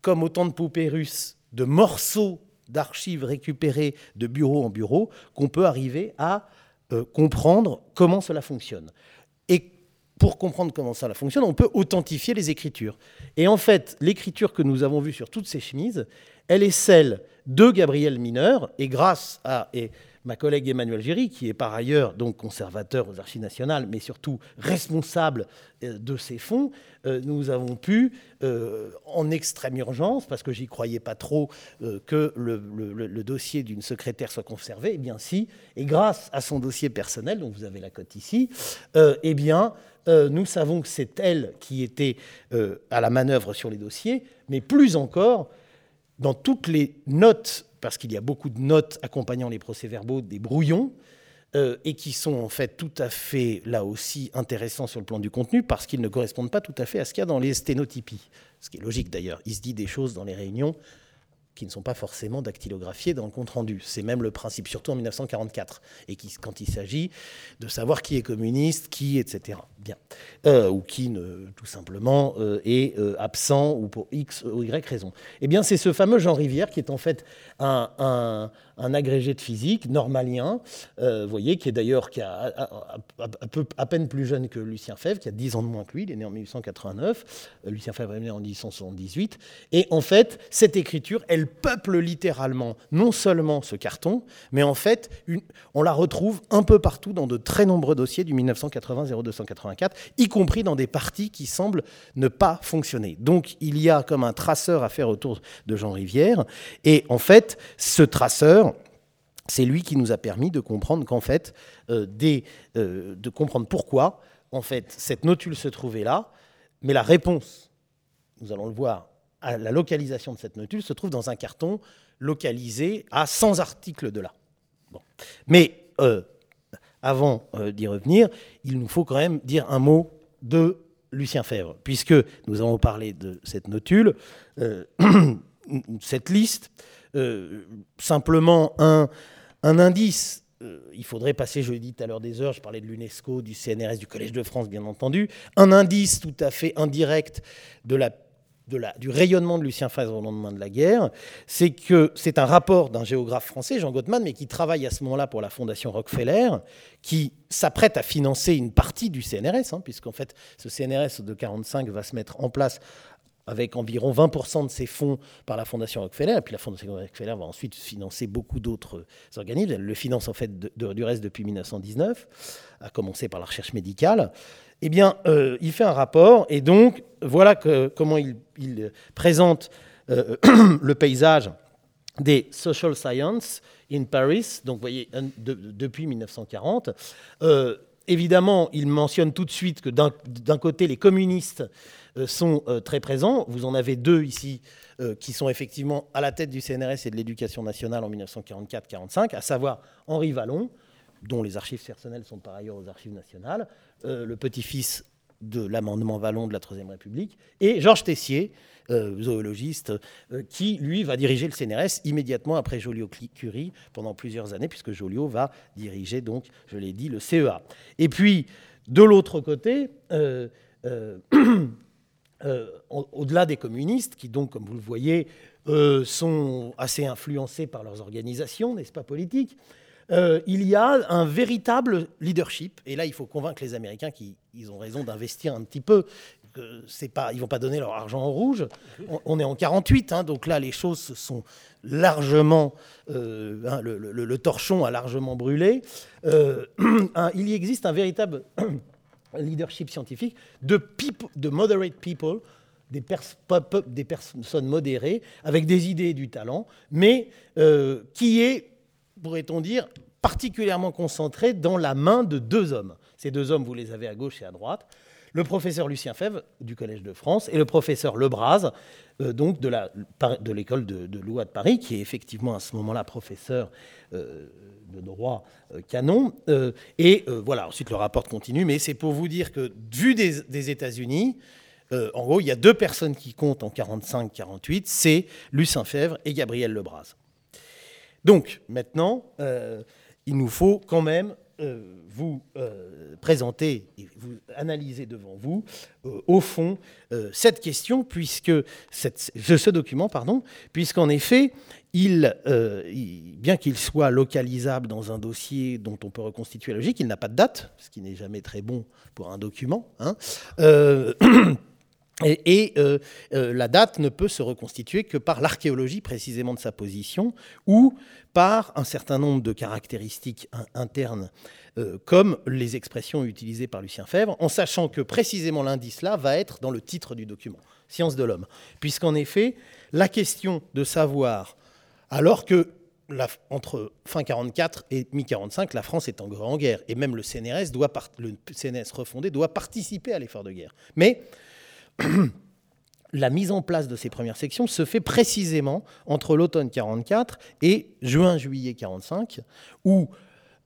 comme autant de poupées russes, de morceaux d'archives récupérés de bureau en bureau qu'on peut arriver à euh, comprendre comment cela fonctionne. Et pour comprendre comment cela fonctionne, on peut authentifier les écritures. Et en fait, l'écriture que nous avons vue sur toutes ces chemises, elle est celle de Gabriel Mineur, et grâce à et ma collègue Emmanuel Géry, qui est par ailleurs donc conservateur aux Archives nationales, mais surtout responsable euh, de ces fonds, euh, nous avons pu, euh, en extrême urgence, parce que j'y croyais pas trop que le, dossier d'une secrétaire soit conservé, eh bien si, et grâce à son dossier personnel, dont vous avez la cote ici, eh bien nous savons que c'est elle qui était à la manœuvre sur les dossiers, mais plus encore, dans toutes les notes, parce qu'il y a beaucoup de notes accompagnant les procès-verbaux, des brouillons, euh, et qui sont en fait tout à fait, là aussi, intéressants sur le plan du contenu, parce qu'ils ne correspondent pas tout à fait à ce qu'il y a dans les sténotypies. Ce qui est logique d'ailleurs. Il se dit des choses dans les réunions qui ne sont pas forcément dactylographiés dans le compte-rendu. C'est même le principe, surtout en 1944, et quand il s'agit de savoir qui est communiste, qui, etc. Bien. Euh, ou qui, ne, tout simplement, euh, est euh, absent, ou pour X ou Y raison. Eh bien, c'est ce fameux Jean Rivière qui est en fait un, un, agrégé de physique normalien, vous voyez, qui est d'ailleurs à peine plus jeune que Lucien Fèvre, qui a 10 ans de moins que lui, il est né en 1889, Lucien Fèvre est né en 1878, et en fait, cette écriture, elle peuple littéralement non seulement ce carton, mais en fait, on la retrouve un peu partout dans de très nombreux dossiers du 1980-0284, y compris dans des parties qui semblent ne pas fonctionner. Donc il y a comme un traceur à faire autour de Jean Rivière, et en fait, ce traceur, c'est lui qui nous a permis de comprendre qu'en fait, euh, euh, de comprendre pourquoi, en fait, cette notule se trouvait là, mais la réponse, nous allons le voir, la localisation de cette notule se trouve dans un carton localisé à 100 articles de là. Mais euh, avant euh, d'y revenir, il nous faut quand même dire un mot de Lucien Fèvre, puisque nous avons parlé de cette notule, euh, cette liste, simplement un, un indice. il faudrait passer, je l'ai dit tout à l'heure des heures, je parlais de l'UNESCO, du CNRS, du Collège de France, bien entendu. Un indice tout à fait indirect de la du rayonnement de Lucien Favre au lendemain de la guerre, c'est que c'est un rapport d'un géographe français, Jean Gottman, mais qui travaille à ce moment-là pour la Fondation Rockefeller, qui s'apprête à financer une partie du CNRS, hein, puisqu'en fait ce CNRS de 45 va se mettre en place avec environ 20% de ses fonds par la Fondation Rockefeller, et puis la Fondation Rockefeller va ensuite financer beaucoup d'autres organismes. Elle le finance en fait du reste depuis 1919, à commencer par la recherche médicale eh bien, euh, il fait un rapport, et donc, voilà comment il, présente euh, le paysage des social sciences in Paris, donc vous voyez, depuis 1940. Euh, évidemment, il mentionne tout de suite que d'un côté, les communistes sont très présents. Vous en avez deux ici qui sont effectivement à la tête du CNRS et de l'éducation nationale en 1944-45, à savoir Henri Vallon, dont les archives personnelles sont par ailleurs aux archives nationales, euh, le petit-fils de l'amendement Vallon de la Troisième République, et Georges Tessier, euh, zoologiste, euh, qui, lui, va diriger le CNRS immédiatement après Joliot-Curie pendant plusieurs années, puisque Joliot va diriger, donc, je l'ai dit, le CEA. Et puis, de l'autre côté, au-delà des communistes, qui donc, comme vous le voyez, sont assez influencés par leurs organisations, n'est-ce pas, politiques, euh, il y a un véritable leadership. Et là, il faut convaincre les Américains qu'ils ont raison d'investir un petit peu. C'est pas, ils vont pas donner leur argent en rouge. On, est en 48, hein, donc là, les choses sont largement, euh, hein, le, torchon a largement brûlé. il y existe un véritable leadership scientifique de, de moderate people, des, personnes modérées, avec des idées et du talent, mais euh, qui est, pourrait-on dire, particulièrement concentré dans la main de deux hommes. Ces deux hommes, vous les avez à gauche et à droite. Le professeur Lucien Fèvre du Collège de France et le professeur Lebras, euh, donc de l'école de, de, loi de Paris, qui est effectivement à ce moment-là professeur euh, de droit canon. et voilà, ensuite le rapport continue, mais c'est pour vous dire que, vu des, des États-Unis, euh, en gros, il y a deux personnes qui comptent en 45-48, c'est Lucien Fèvre et Gabriel Lebras. Donc, maintenant, euh, il nous faut quand même euh, vous présenter et vous analyser devant vous, au fond, cette question, puisque ce document, pardon, puisqu'en effet, il, bien qu'il soit localisable dans un dossier dont on peut reconstituer la logique, il n'a pas de date, ce qui n'est jamais très bon pour un document. Hein, Et, euh, euh, la date ne peut se reconstituer que par l'archéologie précisément de sa position ou par un certain nombre de caractéristiques internes, euh, comme les expressions utilisées par Lucien Fèvre, en sachant que précisément l'indice là va être dans le titre du document, Science de l'homme. Puisqu'en effet, la question de savoir, alors que entre fin 44 et mi-45, la France est en guerre, et même le CNRS, doit le CNRS refondé doit participer à l'effort de guerre. Mais la mise en place de ces premières sections se fait précisément entre l'automne 44 et juin-juillet 45, où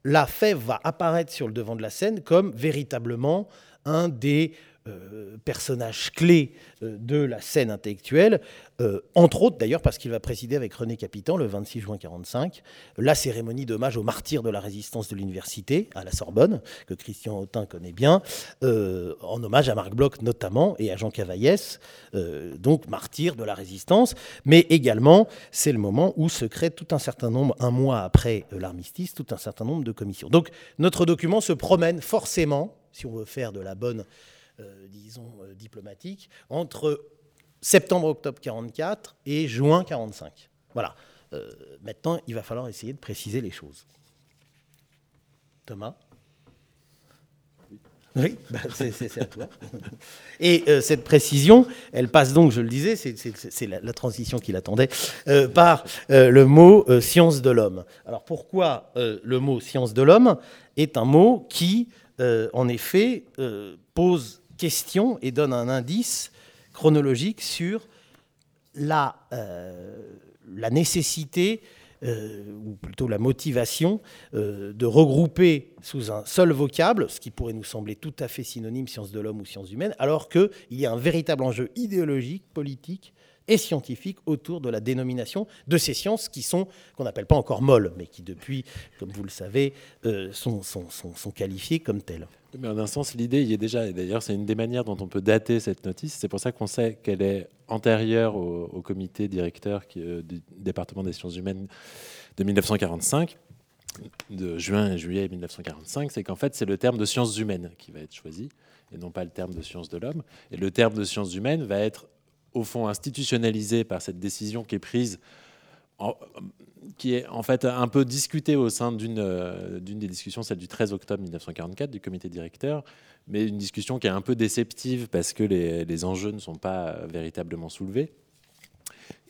la fève va apparaître sur le devant de la scène comme véritablement un des euh, personnage clé euh, de la scène intellectuelle, euh, entre autres d'ailleurs parce qu'il va présider avec René Capitan le 26 juin 1945 la cérémonie d'hommage aux martyrs de la résistance de l'université à la Sorbonne, que Christian Autin connaît bien, en hommage à Marc Bloch notamment et à Jean Cavaillès, donc martyrs de la résistance, mais également c'est le moment où se crée tout un certain nombre, un mois après l'armistice, tout un certain nombre de commissions. Donc notre document se promène forcément, si on veut faire de la bonne disons, euh, diplomatique, entre septembre-octobre 44 et juin 45. Voilà. Euh, maintenant, il va falloir essayer de préciser les choses. Thomas? Oui, bah, c'est à toi. Et cette précision, elle passe donc, je le disais, c'est la, transition qu'il attendait, par le mot science de l'homme. Alors pourquoi le mot science de l'homme est un mot qui, en effet, pose question et donne un indice chronologique sur la, euh, la nécessité, euh, ou plutôt la motivation, euh, de regrouper sous un seul vocable, ce qui pourrait nous sembler tout à fait synonyme sciences de l'homme ou sciences humaines, alors qu'il y a un véritable enjeu idéologique, politique, et scientifique autour de la dénomination de ces sciences qui sont, qu'on n'appelle pas encore molles, mais qui depuis, comme vous le savez, euh, sont, sont, sont, qualifiées comme telles. Mais en un sens, l'idée y est déjà. Et d'ailleurs, c'est une des manières dont on peut dater cette notice. C'est pour ça qu'on sait qu'elle est antérieure au, comité directeur euh, du département des sciences humaines de 1945 de juin et juillet 1945, c'est qu'en fait, c'est le terme de sciences humaines qui va être choisi, et non pas le terme de sciences de l'homme. Et le terme de sciences humaines va être au fond institutionnalisé par cette décision qui est prise, qui est en fait un peu discutée au sein euh, d'une des discussions, celle du 13 octobre 1944 du comité directeur, mais une discussion qui est un peu déceptive parce que les, enjeux ne sont pas véritablement soulevés.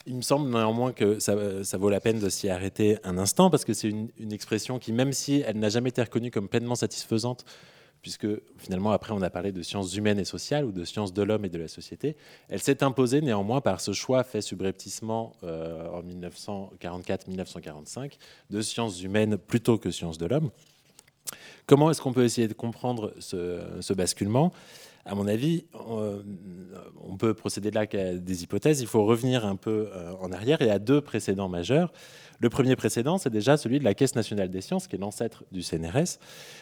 Il me semble néanmoins que ça, vaut la peine de s'y arrêter un instant parce que c'est une, une, expression qui, même si elle n'a jamais été reconnue comme pleinement satisfaisante puisque finalement après on a parlé de sciences humaines et sociales ou de sciences de l'homme et de la société. Elle s'est imposée néanmoins par ce choix fait subrepticement euh, en 1944-1945 de sciences humaines plutôt que sciences de l'homme. Comment est-ce qu'on peut essayer de comprendre ce, basculement? À mon avis, on, peut procéder là qu'à des hypothèses. Il faut revenir un peu euh, en arrière et à deux précédents majeurs. Le premier précédent, c'est déjà celui de la Caisse nationale des sciences, qui est l'ancêtre du CNRS,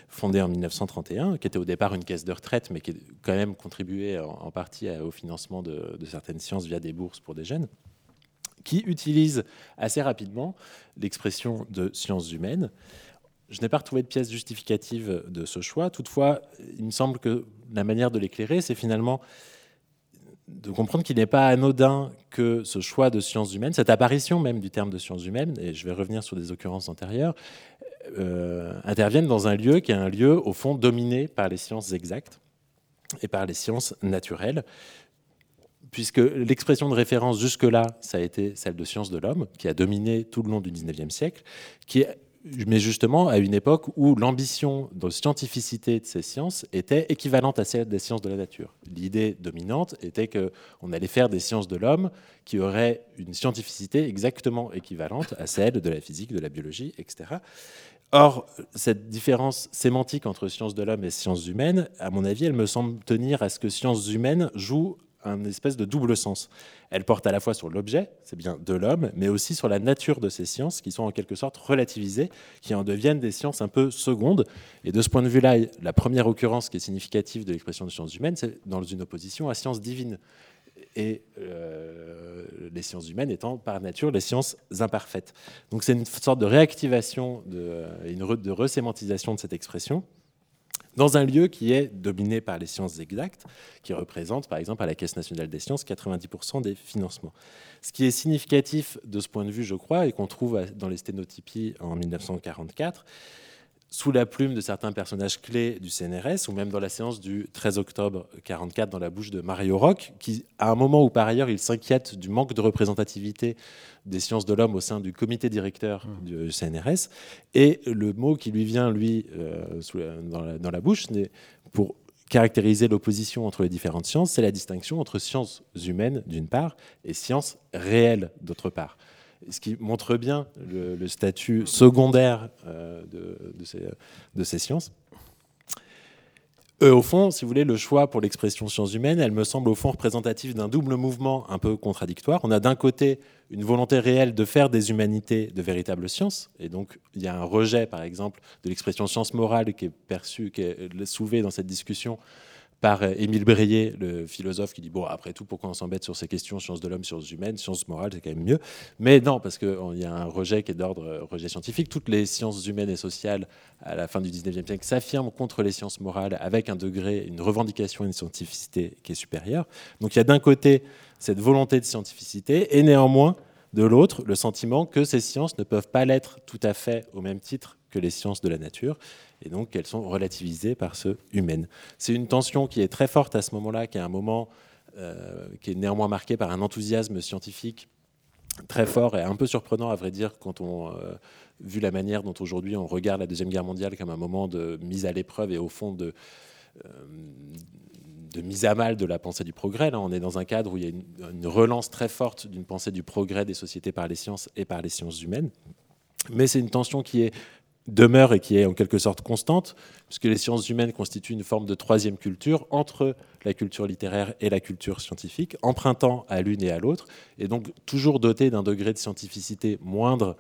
fondée en 1931, qui était au départ une caisse de retraite, mais qui a quand même contribué en, partie au financement de, de certaines sciences via des bourses pour des jeunes qui utilise assez rapidement l'expression de sciences humaines. Je n'ai pas retrouvé de pièce justificative de ce choix. Toutefois, il me semble que la manière de l'éclairer, c'est finalement de comprendre qu'il n'est pas anodin que ce choix de sciences humaines, cette apparition même du terme de sciences humaines, et je vais revenir sur des occurrences antérieures, euh, intervienne dans un lieu qui est un lieu, au fond, dominé par les sciences exactes et par les sciences naturelles, puisque l'expression de référence jusque-là, ça a été celle de sciences de l'homme, qui a dominé tout le long du 19e siècle, qui mais justement à une époque où l'ambition de scientificité de ces sciences était équivalente à celle des sciences de la nature. L'idée dominante était qu'on allait faire des sciences de l'homme qui auraient une scientificité exactement équivalente à celle de la physique, de la biologie, etc. Or, cette différence sémantique entre sciences de l'homme et sciences humaines, à mon avis, elle me semble tenir à ce que sciences humaines jouent un espèce de double sens. Elle porte à la fois sur l'objet, c'est bien de l'homme, mais aussi sur la nature de ces sciences qui sont en quelque sorte relativisées, qui en deviennent des sciences un peu secondes. Et de ce point de vue-là, la première occurrence qui est significative de l'expression de sciences humaines, c'est dans une opposition à sciences divines. Et euh, les sciences humaines étant par nature les sciences imparfaites. Donc c'est une sorte de réactivation, de, une de resémantisation de cette expression dans un lieu qui est dominé par les sciences exactes, qui représente par exemple à la Caisse nationale des sciences 90% des financements. Ce qui est significatif de ce point de vue, je crois, et qu'on trouve dans les sténotypies en 1944, sous la plume de certains personnages clés du CNRS, ou même dans la séance du 13 octobre 44 dans la bouche de Mario Roch, qui, à un moment où par ailleurs il s'inquiète du manque de représentativité des sciences de l'homme au sein du comité directeur mmh. du CNRS, et le mot qui lui vient, lui, euh, dans, la, dans la bouche, pour caractériser l'opposition entre les différentes sciences, c'est la distinction entre sciences humaines d'une part et sciences réelles d'autre part ce qui montre bien le, statut secondaire euh, de, ces, sciences. au fond, si vous voulez, le choix pour l'expression sciences humaines, elle me semble au fond représentative d'un double mouvement un peu contradictoire. On a d'un côté une volonté réelle de faire des humanités de véritables sciences, et donc il y a un rejet, par exemple, de l'expression science morale qui est perçue, qui est soulevée dans cette discussion par euh, Émile Breillet, le philosophe, qui dit bon, après tout, pourquoi on s'embête sur ces questions, sciences de l'homme, sciences humaines, sciences morales, c'est quand même mieux. Mais non, parce qu'il y a un rejet qui est d'ordre euh, rejet scientifique. Toutes les sciences humaines et sociales, à la fin du 19e siècle, s'affirment contre les sciences morales avec un degré, une revendication, une scientificité qui est supérieure. Donc il y a d'un côté cette volonté de scientificité, et néanmoins, de l'autre, le sentiment que ces sciences ne peuvent pas l'être tout à fait au même titre que les sciences de la nature, et donc qu'elles sont relativisées par ce humaine. C'est une tension qui est très forte à ce moment-là, qui est un moment euh, qui est néanmoins marqué par un enthousiasme scientifique très fort et un peu surprenant à vrai dire quand on euh, vu la manière dont aujourd'hui on regarde la deuxième guerre mondiale comme un moment de mise à l'épreuve et au fond de euh, de mise à mal de la pensée du progrès. Là, on est dans un cadre où il y a une relance très forte d'une pensée du progrès des sociétés par les sciences et par les sciences humaines. Mais c'est une tension qui est demeure et qui est en quelque sorte constante, puisque les sciences humaines constituent une forme de troisième culture entre la culture littéraire et la culture scientifique, empruntant à l'une et à l'autre, et donc toujours dotées d'un degré de scientificité moindre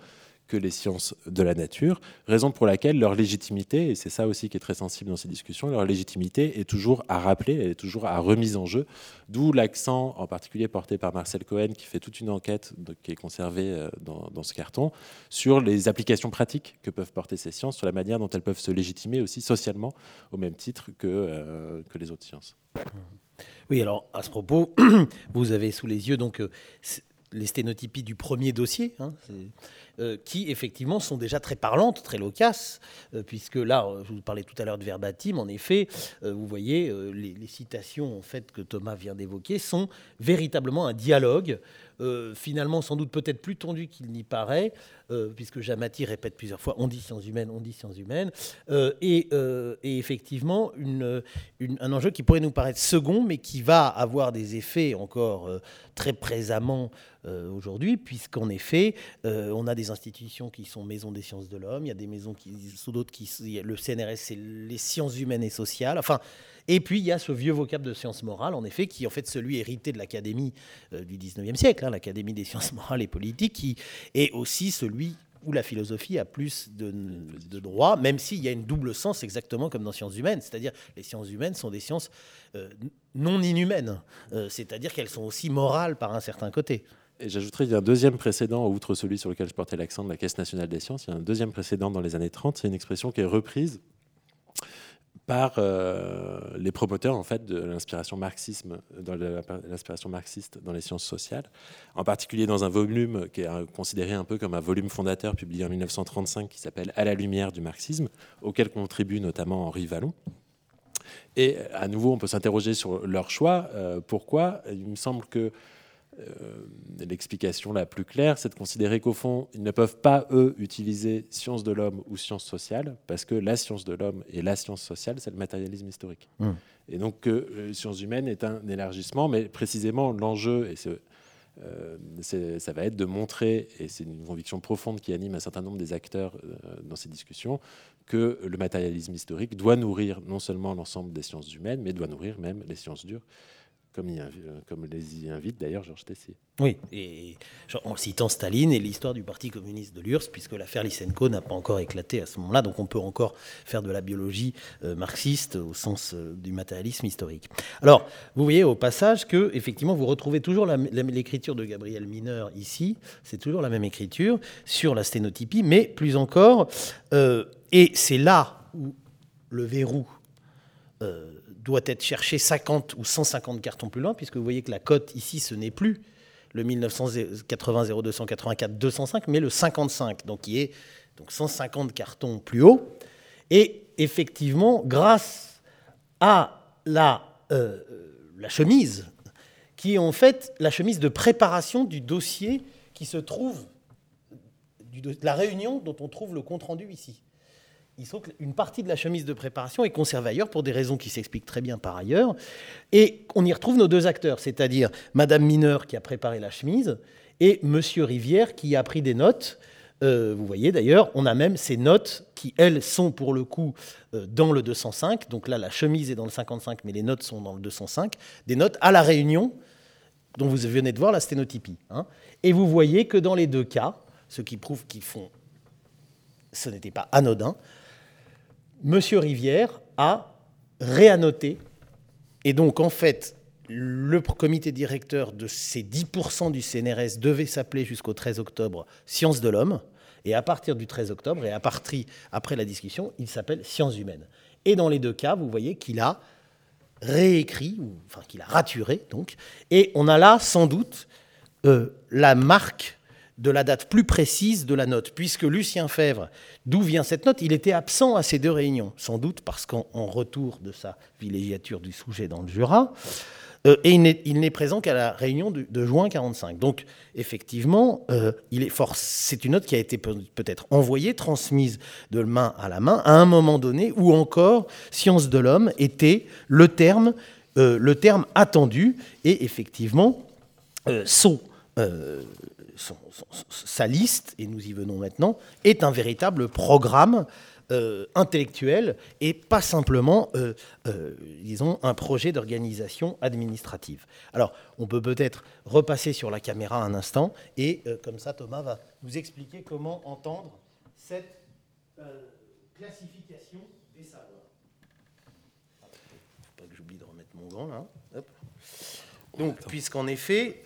que les sciences de la nature, raison pour laquelle leur légitimité, et c'est ça aussi qui est très sensible dans ces discussions, leur légitimité est toujours à rappeler, elle est toujours à remise en jeu, d'où l'accent en particulier porté par Marcel Cohen, qui fait toute une enquête qui est conservée euh, dans, ce carton, sur les applications pratiques que peuvent porter ces sciences, sur la manière dont elles peuvent se légitimer aussi socialement, au même titre que, euh, que les autres sciences. Oui, alors à ce propos, vous avez sous les yeux donc euh, les sténotypies du premier dossier. Hein, euh, qui effectivement sont déjà très parlantes, très loquaces, euh, puisque là, euh, je vous parlais tout à l'heure de verbatim, en effet, vous voyez, les, citations en fait que Thomas vient d'évoquer sont véritablement un dialogue finalement sans doute peut-être plus tendu qu'il n'y paraît, puisque Jamati répète plusieurs fois on dit sciences humaines, on dit sciences humaines, et, effectivement un enjeu qui pourrait nous paraître second, mais qui va avoir des effets encore très présamment aujourd'hui, puisqu'en effet, on a des des institutions qui sont maisons des sciences de l'homme, il y a des maisons qui sont d'autres qui. Le CNRS, c'est les sciences humaines et sociales. Enfin, et puis il y a ce vieux vocable de sciences morales, en effet, qui est en fait celui hérité de l'Académie euh, du 19e siècle, hein, l'Académie des sciences morales et politiques, qui est aussi celui où la philosophie a plus de, de droit, même s'il y a une double sens exactement comme dans sciences humaines. C'est-à-dire les sciences humaines sont des sciences euh, non inhumaines, euh, c'est-à-dire qu'elles sont aussi morales par un certain côté. Et j'ajouterais, il y a un deuxième précédent, outre celui sur lequel je portais l'accent de la Caisse nationale des sciences, il y a un deuxième précédent dans les années 30, c'est une expression qui est reprise par euh, les promoteurs en fait de l'inspiration marxisme dans l'inspiration marxiste dans les sciences sociales, en particulier dans un volume qui est considéré un peu comme un volume fondateur publié en 1935 qui s'appelle À la lumière du marxisme, auquel contribue notamment Henri Vallon. Et à nouveau, on peut s'interroger sur leur choix. Euh, pourquoi? Il me semble que euh, l'explication la plus claire, c'est de considérer qu'au fond, ils ne peuvent pas, eux, utiliser science de l'homme ou science sociale, parce que la science de l'homme et la science sociale, c'est le matérialisme historique. Hmm. Et donc, que euh, science humaine est un élargissement, mais précisément l'enjeu, et euh, ça va être de montrer, et c'est une conviction profonde qui anime un certain nombre des acteurs dans ces discussions, que le matérialisme historique doit nourrir non seulement l'ensemble des sciences humaines, mais doit nourrir même les sciences dures comme, il, comme les y invite d'ailleurs Georges Tessier. Oui, et en citant Staline et l'histoire du Parti communiste de l'URSS, puisque l'affaire Lysenko n'a pas encore éclaté à ce moment-là, donc on peut encore faire de la biologie euh, marxiste au sens euh, du matérialisme historique. Alors, vous voyez au passage que, effectivement, vous retrouvez toujours l'écriture de Gabriel Mineur ici, c'est toujours la même écriture sur la sténotypie, mais plus encore, euh, et c'est là où le verrou doit être cherché 50 ou 150 cartons plus loin, puisque vous voyez que la cote ici, ce n'est plus le 1980 0284 205, mais le 55, donc qui est donc 150 cartons plus haut. Et effectivement, grâce à la, euh, la chemise, qui est en fait la chemise de préparation du dossier qui se trouve, de la réunion dont on trouve le compte-rendu ici il faut qu'une partie de la chemise de préparation est conservée ailleurs pour des raisons qui s'expliquent très bien par ailleurs. Et on y retrouve nos deux acteurs, c'est-à-dire Madame Mineur qui a préparé la chemise et Monsieur Rivière qui a pris des notes. Euh, vous voyez d'ailleurs, on a même ces notes qui, elles, sont pour le coup euh, dans le 205. Donc là, la chemise est dans le 55, mais les notes sont dans le 205. Des notes à la réunion, dont vous venez de voir la sténotypie. Hein. Et vous voyez que dans les deux cas, ce qui prouve qu'ils font, ce n'était pas anodin, Monsieur Rivière a réannoté. Et donc, en fait, le comité directeur de ces 10% du CNRS devait s'appeler jusqu'au 13 octobre Sciences de l'homme. Et à partir du 13 octobre, et à partir après la discussion, il s'appelle Sciences humaines. Et dans les deux cas, vous voyez qu'il a réécrit, enfin qu'il a raturé, donc. Et on a là, sans doute, euh, la marque de la date plus précise de la note, puisque Lucien Fèvre, d'où vient cette note, il était absent à ces deux réunions, sans doute parce qu'en retour de sa villégiature du sujet dans le Jura, euh, et il n'est présent qu'à la réunion de, juin 45. Donc, effectivement, euh, c'est une note qui a été peut-être envoyée, transmise de main à la main, à un moment donné où encore science de l'homme était le terme, euh, attendu, et effectivement, son sa liste, et nous y venons maintenant, est un véritable programme euh, intellectuel et pas simplement, euh, euh, disons, un projet d'organisation administrative. Alors, on peut peut-être repasser sur la caméra un instant, et comme ça, Thomas va nous expliquer comment entendre cette classification des savoirs. Il ne faut pas que j'oublie de remettre mon gant là. Donc, puisqu'en effet,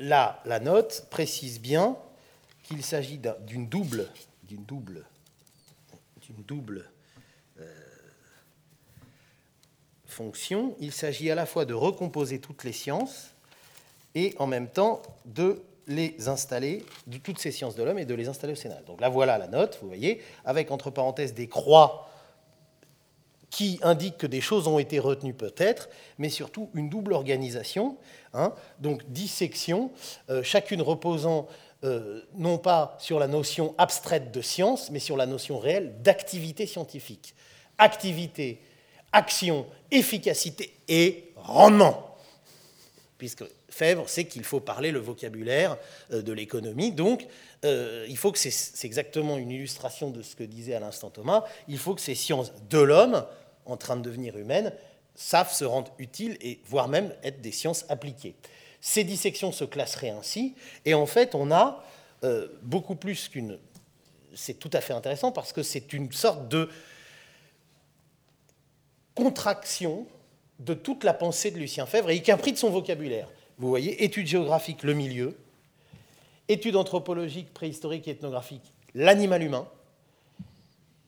la note précise bien qu'il s'agit d'une double euh, fonction. Il s'agit à la fois de recomposer toutes les sciences et en même temps de les installer, de toutes ces sciences de l'homme, et de les installer au Sénat. Donc là, voilà la note, vous voyez, avec entre parenthèses des croix qui indiquent que des choses ont été retenues peut-être, mais surtout une double organisation Hein. donc dix sections, euh, chacune reposant euh, non pas sur la notion abstraite de science, mais sur la notion réelle d'activité scientifique. Activité, action, efficacité et rendement. puisque Fèvre sait qu'il faut parler le vocabulaire euh, de l'économie. Donc, il faut que c'est exactement une illustration de ce que disait à l'instant Thomas, il faut que ces sciences de l'homme, en train de devenir humaines, savent se rendre utiles et voire même être des sciences appliquées. Ces dissections se classeraient ainsi, et en fait, on a euh, beaucoup plus qu'une... C'est tout à fait intéressant parce que c'est une sorte de contraction de toute la pensée de Lucien Fèvre, et y compris de son vocabulaire. Vous voyez, études géographiques, le milieu, études anthropologiques, préhistoriques et ethnographiques, l'animal humain,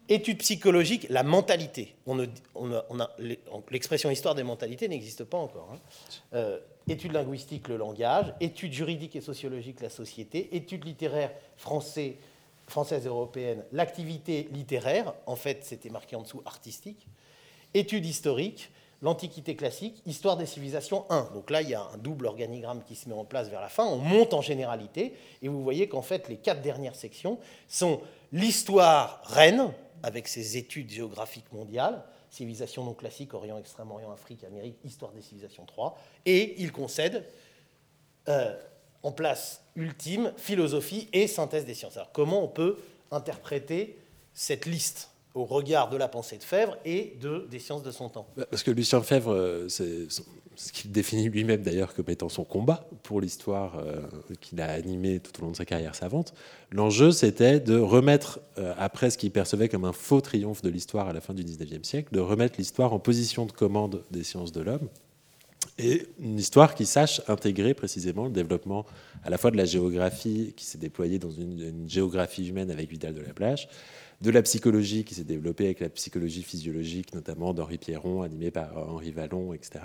études psychologiques, la mentalité. L'expression histoire des mentalités n'existe pas encore. Hein. Euh, études linguistiques, le langage, études juridiques et sociologiques, la société, études littéraires français, françaises et européennes, l'activité littéraire, en fait c'était marqué en dessous artistique, études historiques, l'Antiquité classique, Histoire des civilisations 1. Donc là, il y a un double organigramme qui se met en place vers la fin. On monte en généralité, et vous voyez qu'en fait, les quatre dernières sections sont l'histoire reine, avec ses études géographiques mondiales, civilisation non classique, Orient, Extrême-Orient, Afrique, Amérique, Histoire des civilisations 3, et il concède euh, en place ultime philosophie et synthèse des sciences. Alors comment on peut interpréter cette liste au regard de la pensée de Fèvre et de, des sciences de son temps? Bah, parce que Lucien Fèvre, euh, c'est ce qu'il définit lui-même d'ailleurs comme étant son combat pour l'histoire euh, qu'il a animé tout au long de sa carrière savante. L'enjeu, c'était de remettre, euh, après ce qu'il percevait comme un faux triomphe de l'histoire à la fin du 19e siècle, de remettre l'histoire en position de commande des sciences de l'homme et une histoire qui sache intégrer précisément le développement à la fois de la géographie qui s'est déployée dans une, une géographie humaine avec Vidal de la Plage, de la psychologie qui s'est développée avec la psychologie physiologique, notamment d'Henri Pierron, animé par Henri Vallon, etc.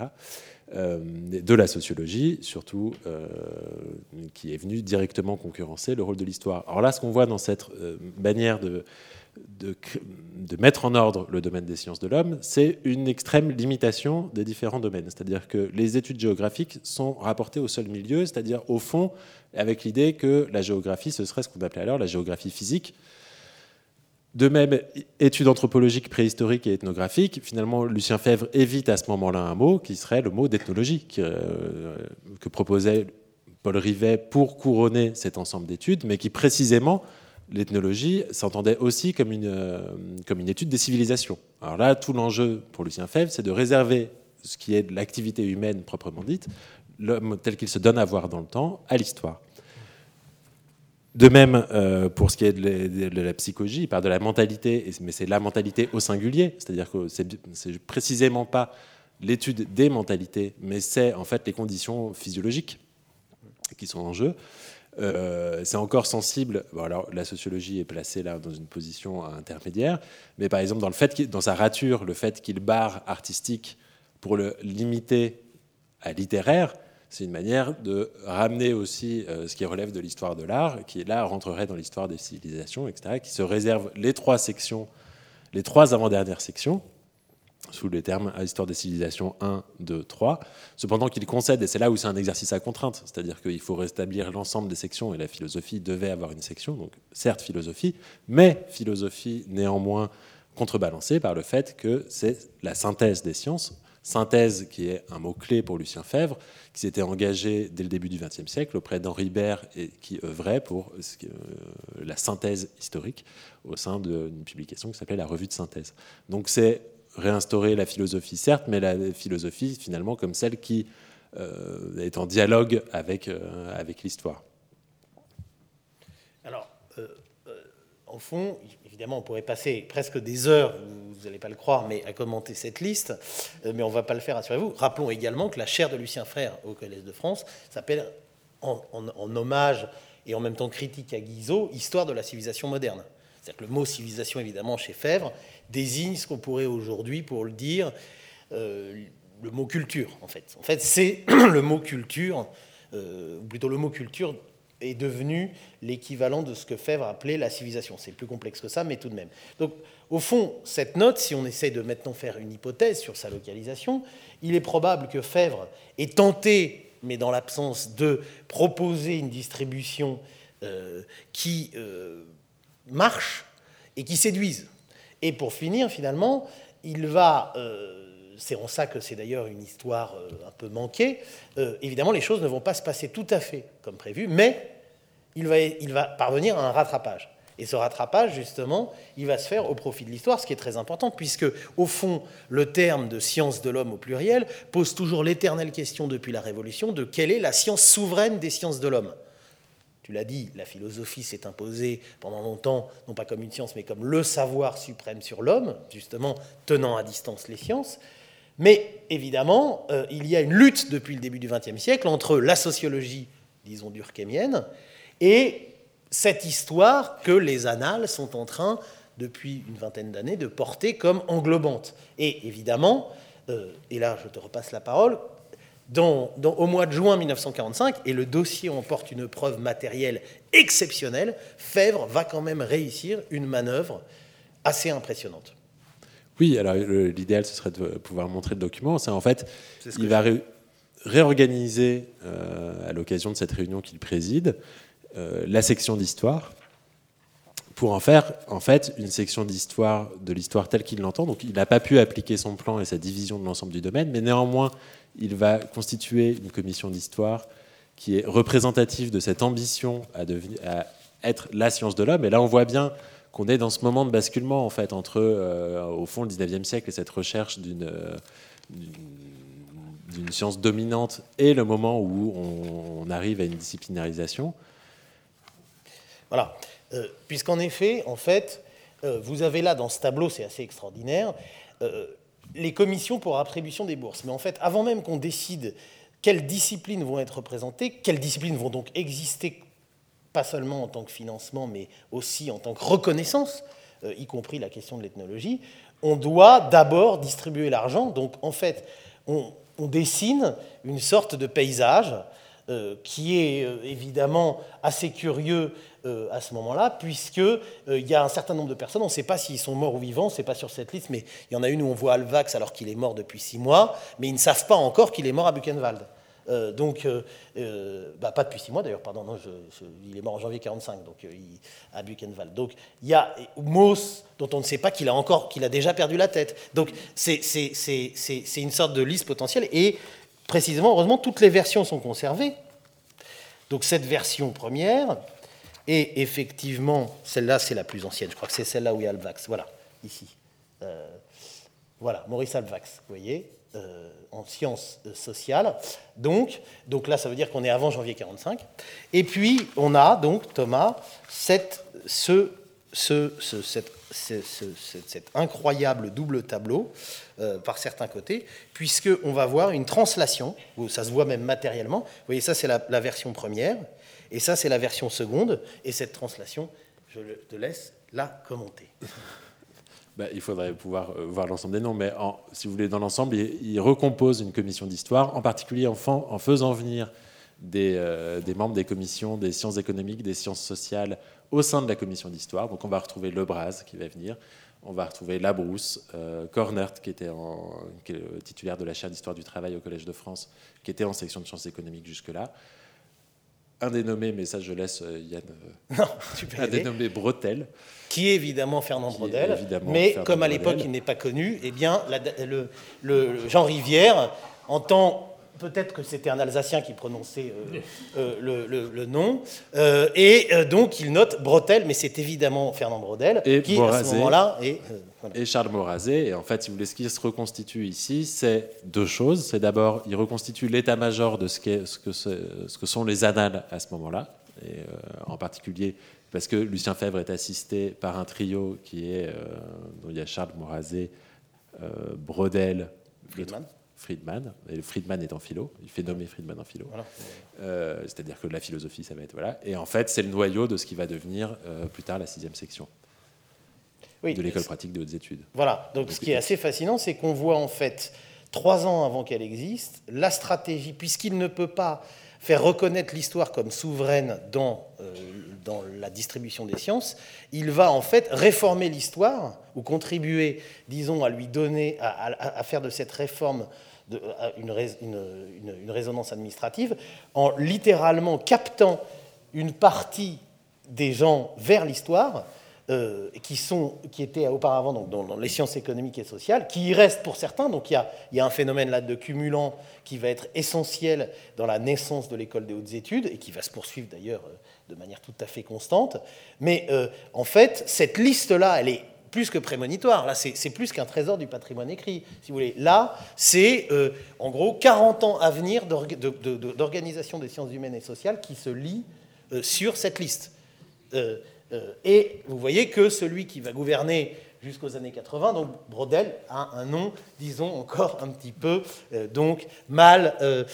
Euh, de la sociologie, surtout, euh, qui est venue directement concurrencer le rôle de l'histoire. Alors là, ce qu'on voit dans cette euh, manière de, de, mettre en ordre le domaine des sciences de l'homme, c'est une extrême limitation des différents domaines. C'est-à-dire que les études géographiques sont rapportées au seul milieu, c'est-à-dire au fond, avec l'idée que la géographie, ce serait ce qu'on appelait alors la géographie physique, de même, études anthropologiques, préhistoriques et ethnographiques, finalement, Lucien Fèvre évite à ce moment-là un mot qui serait le mot d'ethnologie euh, que proposait Paul Rivet pour couronner cet ensemble d'études, mais qui précisément, l'ethnologie s'entendait aussi comme une, euh, comme une étude des civilisations. Alors là, tout l'enjeu pour Lucien Fèvre, c'est de réserver ce qui est l'activité humaine proprement dite, l'homme tel qu'il se donne à voir dans le temps, à l'histoire. De même, euh, pour ce qui est de la, psychologie, il parle de la mentalité, mais c'est la mentalité au singulier, c'est-à-dire que c'est précisément pas l'étude des mentalités, mais c'est en fait les conditions physiologiques qui sont en jeu. Euh, c'est encore sensible. la sociologie est placée là dans une position intermédiaire, mais par exemple dans le fait, dans sa rature, le fait qu'il barre artistique pour le limiter à littéraire, c'est une manière de ramener aussi euh, ce qui relève de l'histoire de l'art, qui là rentrerait dans l'histoire des civilisations, etc., qui se réserve les trois sections, les trois avant-dernières sections, sous les termes Histoire des civilisations 1, 2, 3, cependant qu'il concède, et c'est là où c'est un exercice à contrainte, c'est-à-dire qu'il faut rétablir l'ensemble des sections, et la philosophie devait avoir une section, donc certes philosophie, mais philosophie néanmoins contrebalancée par le fait que c'est la synthèse des sciences, synthèse qui est un mot-clé pour Lucien Fèvre, qui s'était engagé dès le début du XXe siècle auprès d'Henri Bert et qui œuvrait pour euh, la synthèse historique au sein d'une publication qui s'appelait la Revue de synthèse. Donc c'est réinstaurer la philosophie, certes, mais la philosophie finalement comme celle qui euh, est en dialogue avec, euh, avec l'histoire. Alors, en fond, évidemment, on pourrait passer presque des heures, vous n'allez pas le croire, mais à commenter cette liste, euh, mais on ne va pas le faire, assurez-vous. Rappelons également que la chaire de Lucien Frère au Collège de France s'appelle, en, hommage et en même temps critique à Guizot, Histoire de la civilisation moderne. C'est-à-dire que le mot civilisation, évidemment, chez Fèvre, désigne ce qu'on pourrait aujourd'hui, pour le dire, euh, le mot culture, en fait. En fait, c'est le mot culture, euh, ou plutôt le mot culture est devenu l'équivalent de ce que Fèvre appelait la civilisation. C'est plus complexe que ça, mais tout de même. Donc, au fond, cette note, si on essaie de maintenant faire une hypothèse sur sa localisation, il est probable que Fèvre ait tenté, mais dans l'absence de proposer une distribution euh, qui euh, marche et qui séduise. Et pour finir, finalement, il va euh, c'est en ça que c'est d'ailleurs une histoire un peu manquée. évidemment, les choses ne vont pas se passer tout à fait comme prévu, mais il va, il va parvenir à un rattrapage. Et ce rattrapage, justement, il va se faire au profit de l'histoire, ce qui est très important, puisque, au fond, le terme de science de l'homme au pluriel pose toujours l'éternelle question depuis la Révolution de quelle est la science souveraine des sciences de l'homme. Tu l'as dit, la philosophie s'est imposée pendant longtemps, non pas comme une science, mais comme le savoir suprême sur l'homme, justement tenant à distance les sciences. Mais évidemment, euh, il y a une lutte depuis le début du XXe siècle entre la sociologie, disons, durkheimienne, et cette histoire que les annales sont en train, depuis une vingtaine d'années, de porter comme englobante. Et évidemment, euh, et là je te repasse la parole, au mois de juin 1945, et le dossier en porte une preuve matérielle exceptionnelle, Fèvre va quand même réussir une manœuvre assez impressionnante. Oui, alors l'idéal, ce serait de pouvoir montrer le document. C'est en fait, il va réorganiser, euh, à l'occasion de cette réunion qu'il préside, euh, la section d'histoire pour en faire en fait une section d'histoire de l'histoire telle qu'il l'entend. Donc il n'a pas pu appliquer son plan et sa division de l'ensemble du domaine, mais néanmoins il va constituer une commission d'histoire qui est représentative de cette ambition à, à être la science de l'homme. Et là on voit bien qu'on est dans ce moment de basculement en fait entre euh, au fond le 19e siècle et cette recherche d'une euh, d'une science dominante et le moment où on arrive à une disciplinarisation. Voilà. Euh, puisqu'en effet, en fait, vous avez là dans ce tableau, c'est assez extraordinaire, les commissions pour attribution des bourses. Mais en fait, avant même qu'on décide quelles disciplines vont être représentées, quelles disciplines vont donc exister, pas seulement en tant que financement, mais aussi en tant que reconnaissance, y compris la question de l'ethnologie, on doit d'abord distribuer l'argent. Donc en fait, on, dessine une sorte de paysage qui est évidemment assez curieux euh, à ce moment-là, puisqu'il euh, il y a un certain nombre de personnes, on ne sait pas s'ils sont morts ou vivants, c'est pas sur cette liste, mais il y en a une où on voit Alvax alors qu'il est mort depuis six mois, mais ils ne savent pas encore qu'il est mort à Buchenwald. Euh, donc, bah, pas depuis six mois d'ailleurs, pardon, non, il est mort en janvier 45, donc à Buchenwald. Donc, il y a Moss, dont on ne sait pas qu'il a encore, qu'il a déjà perdu la tête. Donc, c'est une sorte de liste potentielle, et précisément, heureusement, toutes les versions sont conservées. Donc, cette version première, et effectivement, celle-là, c'est la plus ancienne. Je crois que c'est celle-là où il y a Alvax. Voilà, ici. Euh, voilà, Maurice Alvax, vous voyez, euh, en sciences euh, sociales. Donc, donc là, ça veut dire qu'on est avant janvier 45. Et puis, on a donc, Thomas, cette, ce, ce, cette, cet incroyable double tableau par certains côtés, puisqu'on va voir une translation, où ça se voit même matériellement. Vous voyez, ça, c'est la version première. Et ça, c'est la version seconde. Et cette translation, je te laisse la commenter. Bah, il faudrait pouvoir euh, voir l'ensemble des noms, mais si vous voulez, dans l'ensemble, il, recompose une commission d'histoire, en particulier en, faisant venir des, euh, des, membres des commissions des sciences économiques, des sciences sociales au sein de la commission d'histoire. Donc on va retrouver Lebras qui va venir, on va retrouver Labrousse, euh, Cornert qui était qui est titulaire de la chaire d'histoire du travail au Collège de France, qui était en section de sciences économiques jusque-là un dénommé, mais ça je laisse euh, Yann. Euh, non, tu un dénommé Bretel. Qui est évidemment Fernand Brodel. mais comme à l'époque il n'est pas connu, eh bien le, Jean Rivière, en tant peut-être que c'était un Alsacien qui prononçait euh, le, nom, et donc il note Bretel, mais c'est évidemment Fernand Brodel, et qui à ce moment-là est et Charles Morazet. Et en fait, si vous voulez, ce qui se reconstitue ici, c'est deux choses. C'est d'abord, il reconstitue l'état-major de ce, ce, que ce, que sont les annales à ce moment-là. Et euh, en particulier parce que Lucien Fèvre est assisté par un trio qui est, euh, dont il y a Charles Morazet, euh, Brodel, Friedman. Friedman, et Friedman est en philo, il fait nommer Friedman en philo. C'est-à-dire que la philosophie, ça va être. Voilà. Et en fait, c'est le noyau de ce qui va devenir plus tard la sixième section de l'école pratique de hautes études. Voilà, donc, ce qui est assez fascinant, c'est qu'on voit en fait, trois ans avant qu'elle existe, la stratégie, puisqu'il ne peut pas faire reconnaître l'histoire comme souveraine dans, euh, dans la distribution des sciences, il va en fait réformer l'histoire, ou contribuer, disons, à lui donner, à, faire de cette réforme de, une, résonance administrative, en littéralement captant une partie des gens vers l'histoire, euh, qui, qui étaient auparavant donc, dans, les sciences économiques et sociales, qui y restent pour certains. Donc il y a, y a un phénomène là de cumulant qui va être essentiel dans la naissance de l'école des hautes études et qui va se poursuivre d'ailleurs euh, de manière tout à fait constante. Mais euh, en fait, cette liste-là, elle est plus que prémonitoire. Là, c'est plus qu'un trésor du patrimoine écrit, si vous voulez. Là, c'est en gros 40 ans à venir d'organisation des sciences humaines et sociales qui se lit sur cette liste. Euh, et vous voyez que celui qui va gouverner jusqu'aux années 80, donc Brodel, a un nom, disons, encore un petit peu euh, donc mal euh,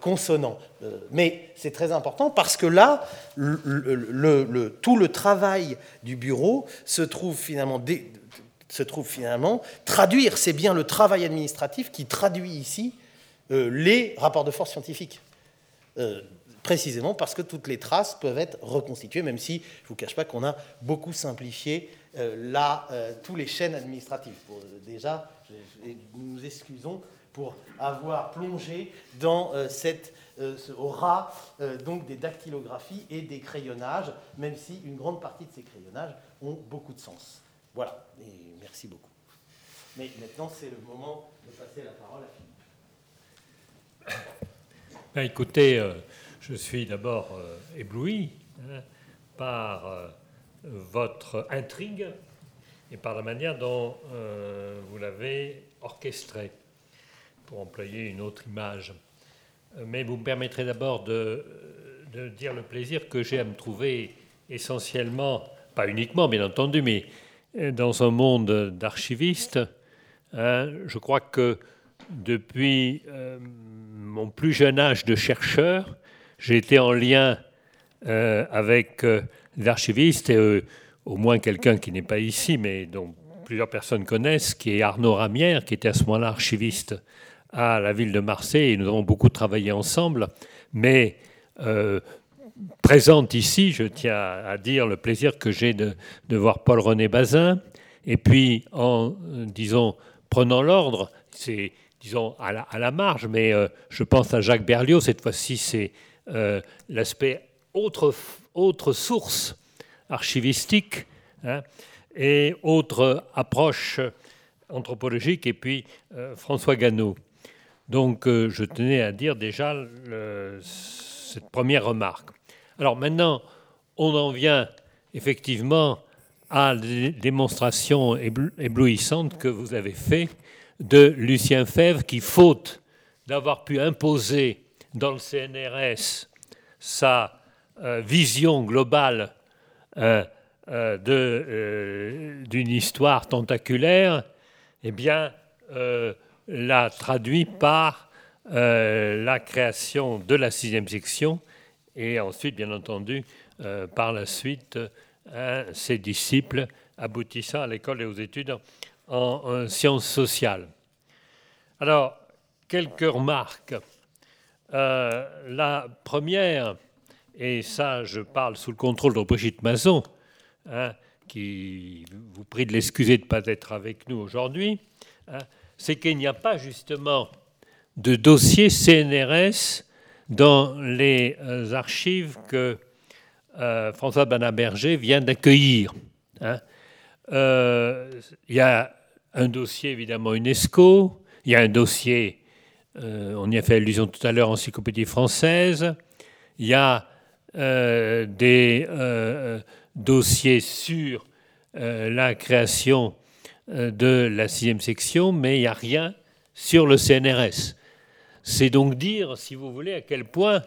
consonant. mais c'est très important parce que là, tout le travail du bureau se trouve finalement, se trouve finalement traduire. C'est bien le travail administratif qui traduit ici les rapports de force scientifiques précisément parce que toutes les traces peuvent être reconstituées, même si je ne vous cache pas qu'on a beaucoup simplifié euh, là, euh, tous les chaînes administratives. Euh, déjà, nous nous excusons pour avoir plongé dans cette, ce, au rat donc des dactylographies et des crayonnages, même si une grande partie de ces crayonnages ont beaucoup de sens. Voilà, et merci beaucoup. Mais maintenant, c'est le moment de passer la parole à Philippe. Ben, écoutez, je suis d'abord ébloui hein, par votre intrigue et par la manière dont euh, vous l'avez orchestré, pour employer une autre image. Mais vous me permettrez d'abord de, dire le plaisir que j'ai à me trouver essentiellement, pas uniquement bien entendu, mais dans un monde d'archivistes. Hein, je crois que depuis mon plus jeune âge de chercheur, j'ai été en lien euh, avec euh, l'archiviste, euh, au moins quelqu'un qui n'est pas ici, mais dont plusieurs personnes connaissent, qui est Arnaud Ramière, qui était à ce moment-là archiviste à la ville de Marseille, et nous avons beaucoup travaillé ensemble. Mais présente ici, je tiens à dire le plaisir que j'ai de, de, voir Paul-René Bazin, et puis en, disons, prenant l'ordre, c'est disons à la, à la, marge, mais je pense à Jacques Berlioz, cette fois-ci c'est euh, l'aspect autre, autre source archivistique hein, et autre approche anthropologique, et puis euh, François Gannot. Donc euh, je tenais à dire déjà cette première remarque. Alors maintenant, on en vient effectivement à la démonstration éblouissante que vous avez fait de Lucien Fèvre, qui, faute d'avoir pu imposer dans le CNRS sa euh, vision globale euh, euh, d'une histoire tentaculaire, eh bien, l'a traduit par la création de la sixième section et ensuite, bien entendu, par la suite, ses disciples aboutissant à l'école et aux études en sciences sociales. Alors, quelques remarques la première, et ça je parle sous le contrôle de Brigitte Mazon, hein, qui vous prie de l'excuser de ne pas être avec nous aujourd'hui, hein, c'est qu'il n'y a pas justement de dossier CNRS dans les euh, archives que euh, François Banaberger vient d'accueillir. Hein. Il y a un dossier évidemment UNESCO, il y a un dossier euh, on y a fait allusion tout à l'heure, encyclopédie française. Il y a euh, des euh, dossiers sur la création de la sixième section, mais il n'y a rien sur le CNRS. C'est donc dire, si vous voulez, à quel point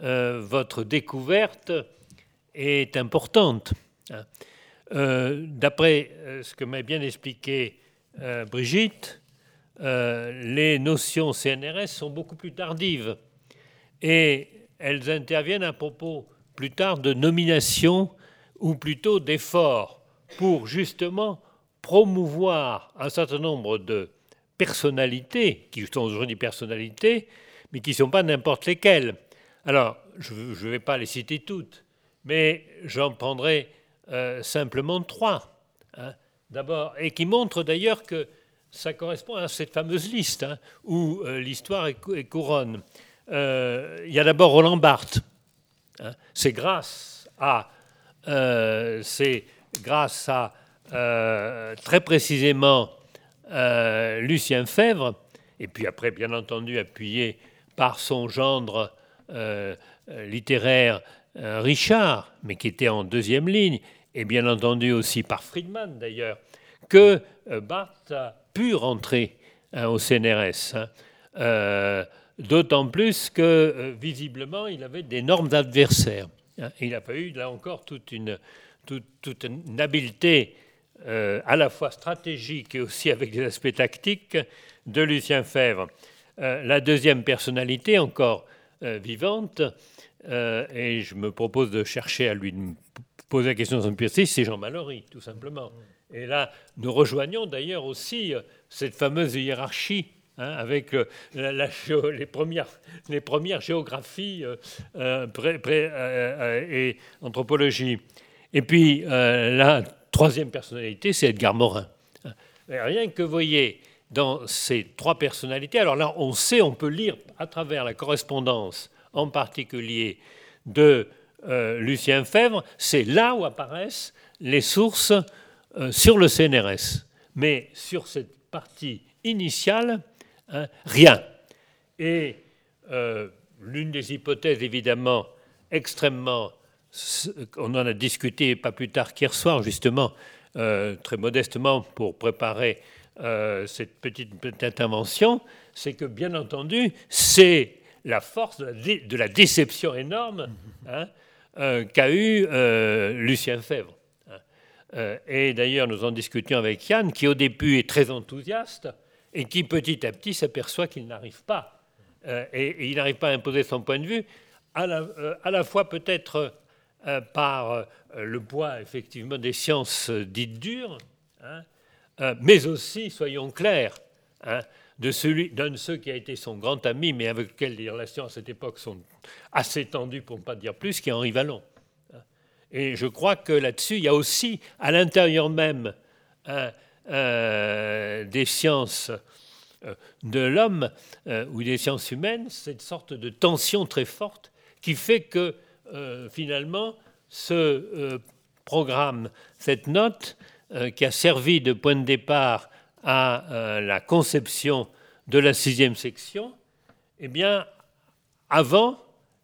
votre découverte est importante. Hein. D'après ce que m'a bien expliqué Brigitte, euh, les notions CNRS sont beaucoup plus tardives et elles interviennent à propos plus tard de nomination ou plutôt d'efforts pour justement promouvoir un certain nombre de personnalités, qui sont aujourd'hui personnalités, mais qui ne sont pas n'importe lesquelles. Alors, je ne vais pas les citer toutes, mais j'en prendrai euh, simplement trois. Hein. D'abord, et qui montrent d'ailleurs que ça correspond à cette fameuse liste hein, où euh, l'histoire est, couronne. Euh, il y a d'abord Roland Barthes. Hein. C'est grâce à euh, grâce à très précisément Lucien Fèvre, et puis après, bien entendu, appuyé par son gendre littéraire Richard, mais qui était en deuxième ligne, et bien entendu aussi par Friedman d'ailleurs, que Barthes a pu rentrer hein, au CNRS. Hein. Euh, d'autant plus que, euh, visiblement, il avait d'énormes adversaires. Hein. Il n'a pas eu, là encore, toute une, habileté euh, à la fois stratégique et aussi avec des aspects tactiques de Lucien Fèvre. la deuxième personnalité, encore vivante, et je me propose de chercher à lui poser la question son c'est Jean Mallory, tout simplement. Et là, nous rejoignons d'ailleurs aussi cette fameuse hiérarchie Hein, avec euh, les, premières, géographies euh, euh, et anthropologie. Et puis la troisième personnalité, c'est Edgar Morin. Rien que vous voyez dans ces trois personnalités, alors là, on sait, on peut lire à travers la correspondance, en particulier de Lucien Fèvre, c'est là où apparaissent les sources sur le CNRS. Mais sur cette partie initiale, Hein, rien. Et euh, l'une des hypothèses, évidemment, extrêmement, on en a discuté pas plus tard qu'hier soir, justement, euh, très modestement, pour préparer euh, cette petite, intervention, c'est que, bien entendu, c'est la force de la, déception énorme hein, qu'a eu Lucien Fèvre. Hein. et d'ailleurs, nous en discutions avec Yann, qui au début est très enthousiaste, et qui petit à petit s'aperçoit qu'il n'arrive pas, euh, et, il n'arrive pas à imposer son point de vue, à la, euh, fois peut-être euh, par le poids effectivement des sciences dites dures, hein, mais aussi, soyons clairs, hein, de celui d'un de ceux qui a été son grand ami, mais avec lequel les relations à cette époque sont assez tendues, pour ne pas dire plus, qui est Henri Vallon. Hein. Et je crois que là-dessus, il y a aussi, à l'intérieur même, euh, des sciences euh, de l'homme euh, ou des sciences humaines, cette sorte de tension très forte qui fait que finalement ce programme, cette note qui a servi de point de départ à la conception de la sixième section, eh bien, avant,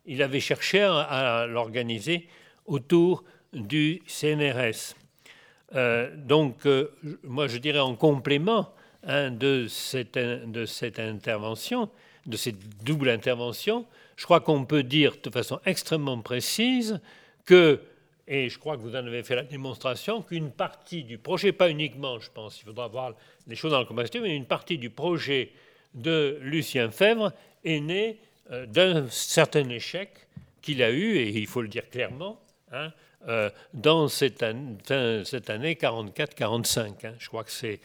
il avait cherché à l'organiser autour du CNRS. Euh, donc, euh, moi, je dirais en complément hein, de, cette, intervention, de cette double intervention, je crois qu'on peut dire de façon extrêmement précise que, et je crois que vous en avez fait la démonstration, qu'une partie du projet, pas uniquement, je pense, il faudra voir les choses dans le comparatif, mais une partie du projet de Lucien Fèvre est née euh, d'un certain échec qu'il a eu, et il faut le dire clairement, hein, euh, dans cette, année, cette année 44-45. Hein. Je crois que c'est,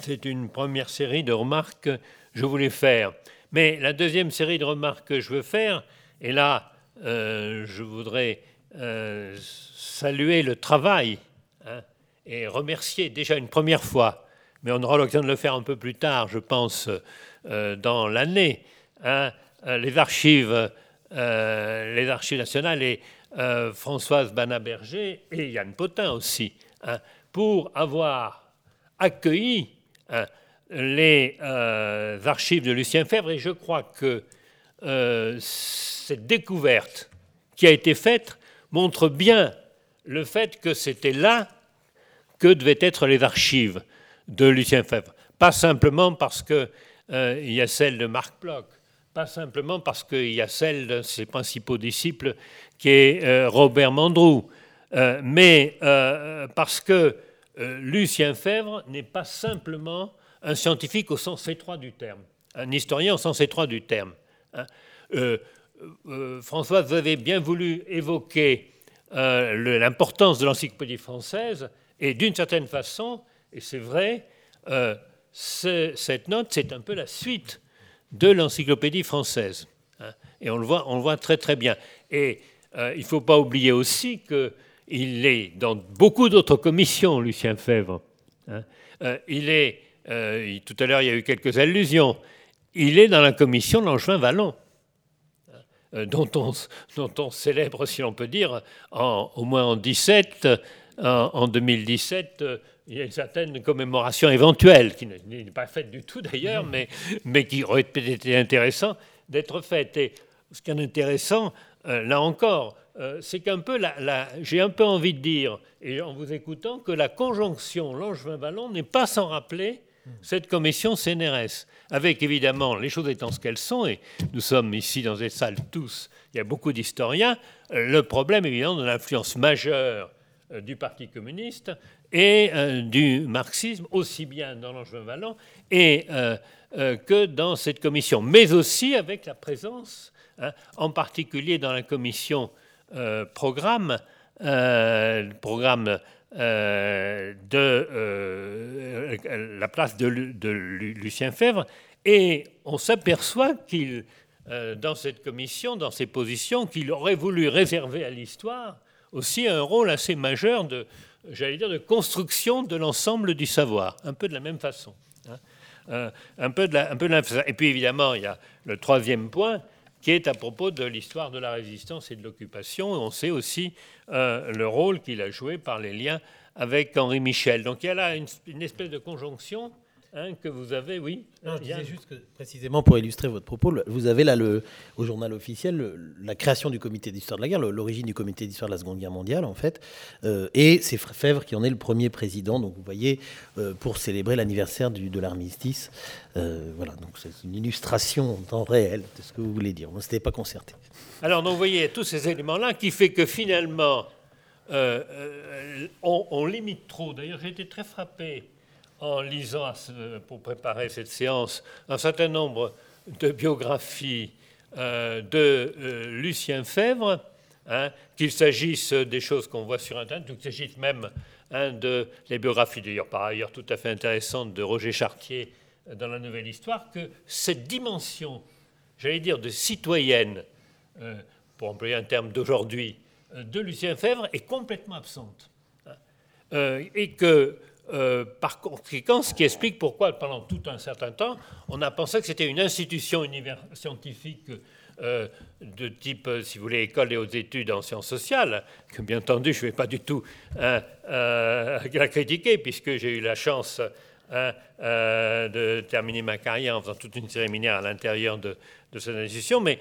c'est une première série de remarques que je voulais faire. Mais la deuxième série de remarques que je veux faire, et là, euh, je voudrais euh, saluer le travail hein, et remercier déjà une première fois, mais on aura l'occasion de le faire un peu plus tard, je pense, dans l'année, hein, les archives, les archives nationales et euh, Françoise Banaberger et Yann Potin aussi, hein, pour avoir accueilli hein, les euh, archives de Lucien Fèvre. Et je crois que euh, cette découverte qui a été faite montre bien le fait que c'était là que devaient être les archives de Lucien Fèvre. Pas simplement parce qu'il y a celle de Marc Bloch, pas simplement parce qu'il y a celle de ses principaux disciples qui est euh, Robert Mandrou, euh, mais euh, parce que Lucien Fèvre n'est pas simplement un scientifique au sens étroit du terme, un historien au sens étroit du terme. Hein. François, vous avez bien voulu évoquer l'importance de l'encyclopédie française, et d'une certaine façon, et c'est vrai, cette note, c'est un peu la suite de l'encyclopédie française. Hein. Et on le, voit, on le voit très très bien. Et euh, il ne faut pas oublier aussi qu'il est dans beaucoup d'autres commissions, Lucien Fèvre. Hein. Euh, il est, euh, tout à l'heure, il y a eu quelques allusions, il est dans la commission Langevin-Vallon, hein, dont, on, dont on célèbre, si l'on peut dire, au moins en 17, en, 2017, il y a une certaine commémoration éventuelle, qui n'est pas faite du tout d'ailleurs, mais, mais qui aurait été intéressant d'être faite. Et ce qui est intéressant, là encore, c'est qu'un peu, j'ai un peu envie de dire, et en vous écoutant, que la conjonction Langevin-Vallon n'est pas sans rappeler cette commission CNRS, avec évidemment les choses étant ce qu'elles sont, et nous sommes ici dans cette salle tous, il y a beaucoup d'historiens, le problème évidemment de l'influence majeure euh, du Parti communiste et euh, du marxisme, aussi bien dans l'Angevin Vallon et, euh, que dans cette commission, mais aussi avec la présence, hein, en particulier dans la commission programme, programme euh, de euh, la place de, Lucien Fèvre, et on s'aperçoit qu'il, euh, dans cette commission, dans ses positions, qu'il aurait voulu réserver à l'histoire aussi un rôle assez majeur de, j'allais dire, de construction de l'ensemble du savoir, un peu de la même façon. Hein. un, peu de la, un peu de la, et puis évidemment, il y a le troisième point, qui est à propos de l'histoire de la résistance et de l'occupation. On sait aussi euh, le rôle qu'il a joué par les liens avec Henri Michel. Donc il y a là une espèce de conjonction Hein, que vous avez, oui. Non, je disais juste que, précisément pour illustrer votre propos, vous avez là le, au journal officiel la création du comité d'histoire de la guerre, l'origine du comité d'histoire de la Seconde Guerre mondiale, en fait. Euh, et c'est Fèvre qui en est le premier président, donc vous voyez, euh, pour célébrer l'anniversaire de l'armistice. Euh, voilà, donc c'est une illustration en temps réel de ce que vous voulez dire. On ne s'était pas concerté. Alors, donc, vous voyez tous ces éléments-là qui fait que finalement, on, on limite trop. D'ailleurs, j'ai été très frappé en lisant pour préparer cette séance un certain nombre de biographies euh, de euh, Lucien Fèvre, hein, qu'il s'agisse des choses qu'on voit sur Internet, ou qu'il s'agisse même hein, de les biographies d'ailleurs par ailleurs tout à fait intéressantes de Roger Chartier dans la Nouvelle Histoire, que cette dimension, j'allais dire, de citoyenne, euh, pour employer un terme d'aujourd'hui, de Lucien Fèvre est complètement absente. Hein. et que euh, par conséquent, ce qui explique pourquoi, pendant tout un certain temps, on a pensé que c'était une institution scientifique euh, de type, euh, si vous voulez, école et hautes études en sciences sociales, que bien entendu, je ne vais pas du tout la critiquer, puisque j'ai eu la chance de terminer ma carrière en faisant toute une cérémonie à l'intérieur de, cette institution, mais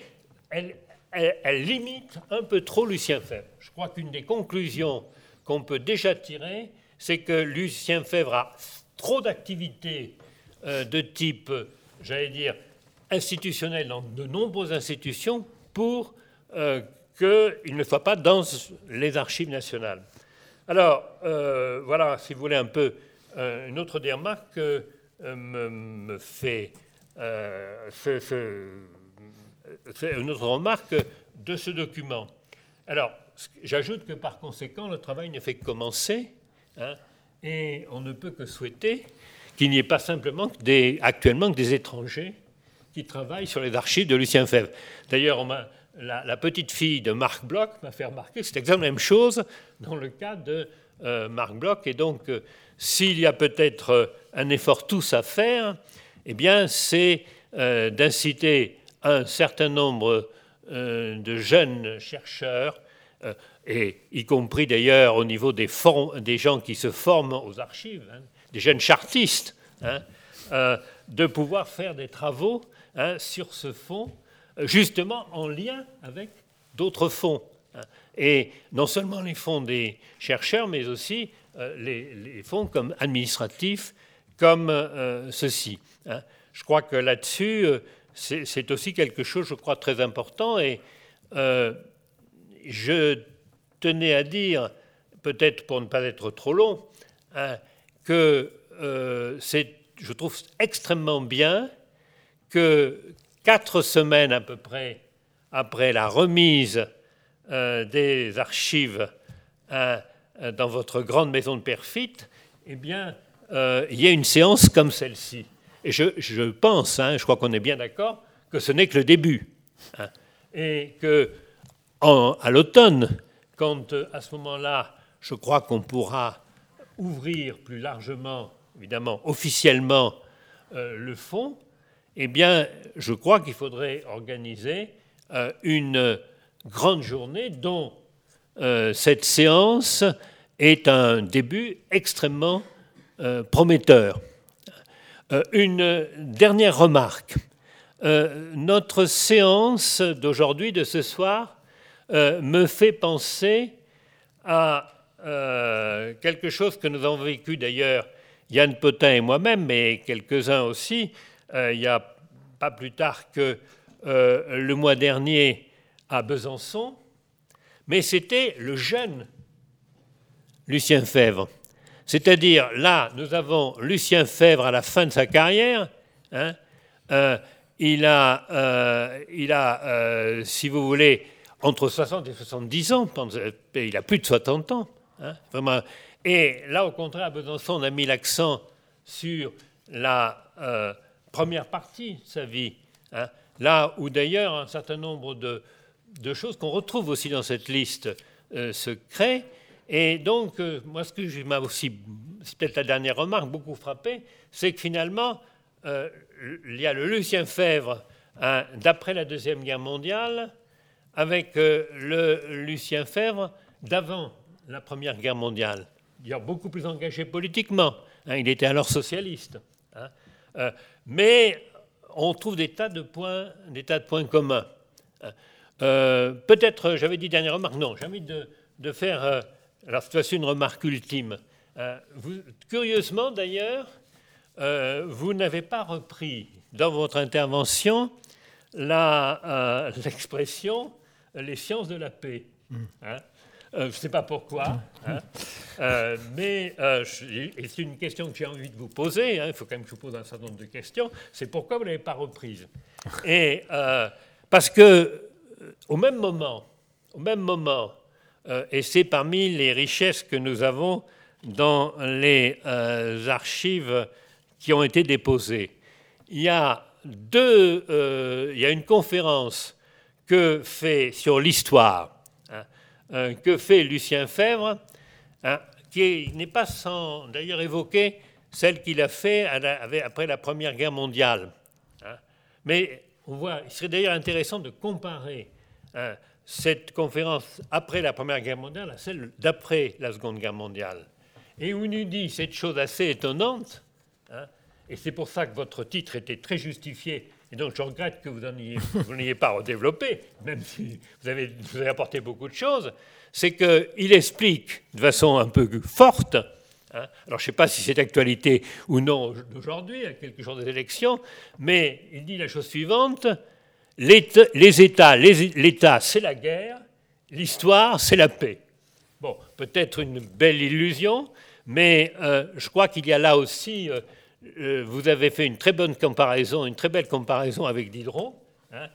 elle, elle, limite un peu trop Lucien Febvre. Je crois qu'une des conclusions qu'on peut déjà tirer, c'est que Lucien Fèvre a trop d'activités euh, de type, j'allais dire, institutionnel dans de nombreuses institutions pour euh, qu'il ne soit pas dans les archives nationales. Alors, euh, voilà, si vous voulez, un peu une autre des une autre remarque de ce document. Alors, j'ajoute que par conséquent, le travail ne fait que commencer Hein, et on ne peut que souhaiter qu'il n'y ait pas simplement actuellement que des étrangers qui travaillent sur les archives de Lucien Fèvre. D'ailleurs, la, petite fille de Marc Bloch m'a fait remarquer que c'est exactement la même chose dans le cas de euh, Marc Bloch. Et donc, euh, s'il y a peut-être euh, un effort tous à faire, eh bien, c'est d'inciter un certain nombre de jeunes chercheurs et y compris d'ailleurs au niveau des, gens qui se forment aux archives, hein, des jeunes chartistes, hein, euh, de pouvoir faire des travaux hein, sur ce fonds, justement en lien avec d'autres fonds. Et non seulement les fonds des chercheurs, mais aussi euh, les, fonds comme administratifs, comme euh, ceci. Je crois que là-dessus, c'est aussi quelque chose, je crois, très important. Et je tenais à dire, peut-être pour ne pas être trop long, hein, que euh, c'est, je trouve extrêmement bien que quatre semaines à peu près après la remise euh, des archives hein, dans votre grande maison de perfit, eh bien, euh, il y ait une séance comme celle-ci. Et je, pense, hein, je crois qu'on est bien d'accord, que ce n'est que le début. et que à l'automne, quand euh, à ce moment-là, je crois qu'on pourra ouvrir plus largement, évidemment, officiellement, euh, le fonds, eh bien, je crois qu'il faudrait organiser euh, une grande journée dont cette séance est un début extrêmement prometteur. une dernière remarque. notre séance d'aujourd'hui, de ce soir, me fait penser à quelque chose que nous avons vécu d'ailleurs Yann Potin et moi-même, mais quelques-uns aussi, il n'y a pas plus tard que le mois dernier à Besançon, mais c'était le jeune Lucien Fèvre. C'est-à-dire, là, nous avons Lucien Fèvre à la fin de sa carrière. Hein, euh, il a, euh, il a euh, si vous voulez, entre 60 et 70 ans. Il a plus de 60 ans. Hein, vraiment. Et là, au contraire, à Besançon, on a mis l'accent sur la première partie de sa vie. Hein, là où d'ailleurs un certain nombre de, choses qu'on retrouve aussi dans cette liste euh, se créent. Et donc, euh, moi, ce que m'a aussi, c'est peut-être la dernière remarque, beaucoup frappé, c'est que finalement, euh, il y a le Lucien Fèvre hein, d'après la Deuxième Guerre mondiale, avec le Lucien Fèvre d'avant la Première Guerre mondiale. Il beaucoup plus engagé politiquement. Hein, il était alors socialiste. Hein. mais on trouve des tas de points, des tas de points communs. Euh, peut-être, j'avais dit dernière remarque, non, j'ai envie de, faire, euh, alors cette fois-ci, une remarque ultime. Euh, curieusement d'ailleurs, vous n'avez pas repris dans votre intervention l'expression les sciences de la paix. Hein. je ne sais pas pourquoi, hein. mais c'est une question que j'ai envie de vous poser. Hein. il faut quand même que je vous pose un certain nombre de questions. C'est pourquoi vous ne l'avez pas reprise? Et parce que au même moment, au même moment euh, et c'est parmi les richesses que nous avons dans les euh, archives qui ont été déposées. Il y a, deux, euh, il y a une conférence que fait sur l'histoire, hein, que fait Lucien Fèvre, hein, qui n'est pas sans d'ailleurs évoquer celle qu'il a fait après la Première Guerre mondiale. Hein. Mais on voit, il serait d'ailleurs intéressant de comparer cette conférence après la Première Guerre mondiale à celle d'après la Seconde Guerre mondiale. Et où nous dit cette chose assez étonnante, et c'est pour ça que votre titre était très justifié, et donc je regrette que vous n'ayez pas redéveloppé, même si vous avez, apporté beaucoup de choses, c'est qu'il explique de façon un peu forte Hein. Alors je ne sais pas si c'est d'actualité ou non d'aujourd'hui, à quelques jours des élections, mais il dit la chose suivante, les États, l'État c'est la guerre, l'histoire c'est la paix. Bon, peut-être une belle illusion, mais euh, je crois qu'il y a là aussi, euh, vous avez fait une très bonne comparaison, une très belle comparaison avec Diderot. Hein.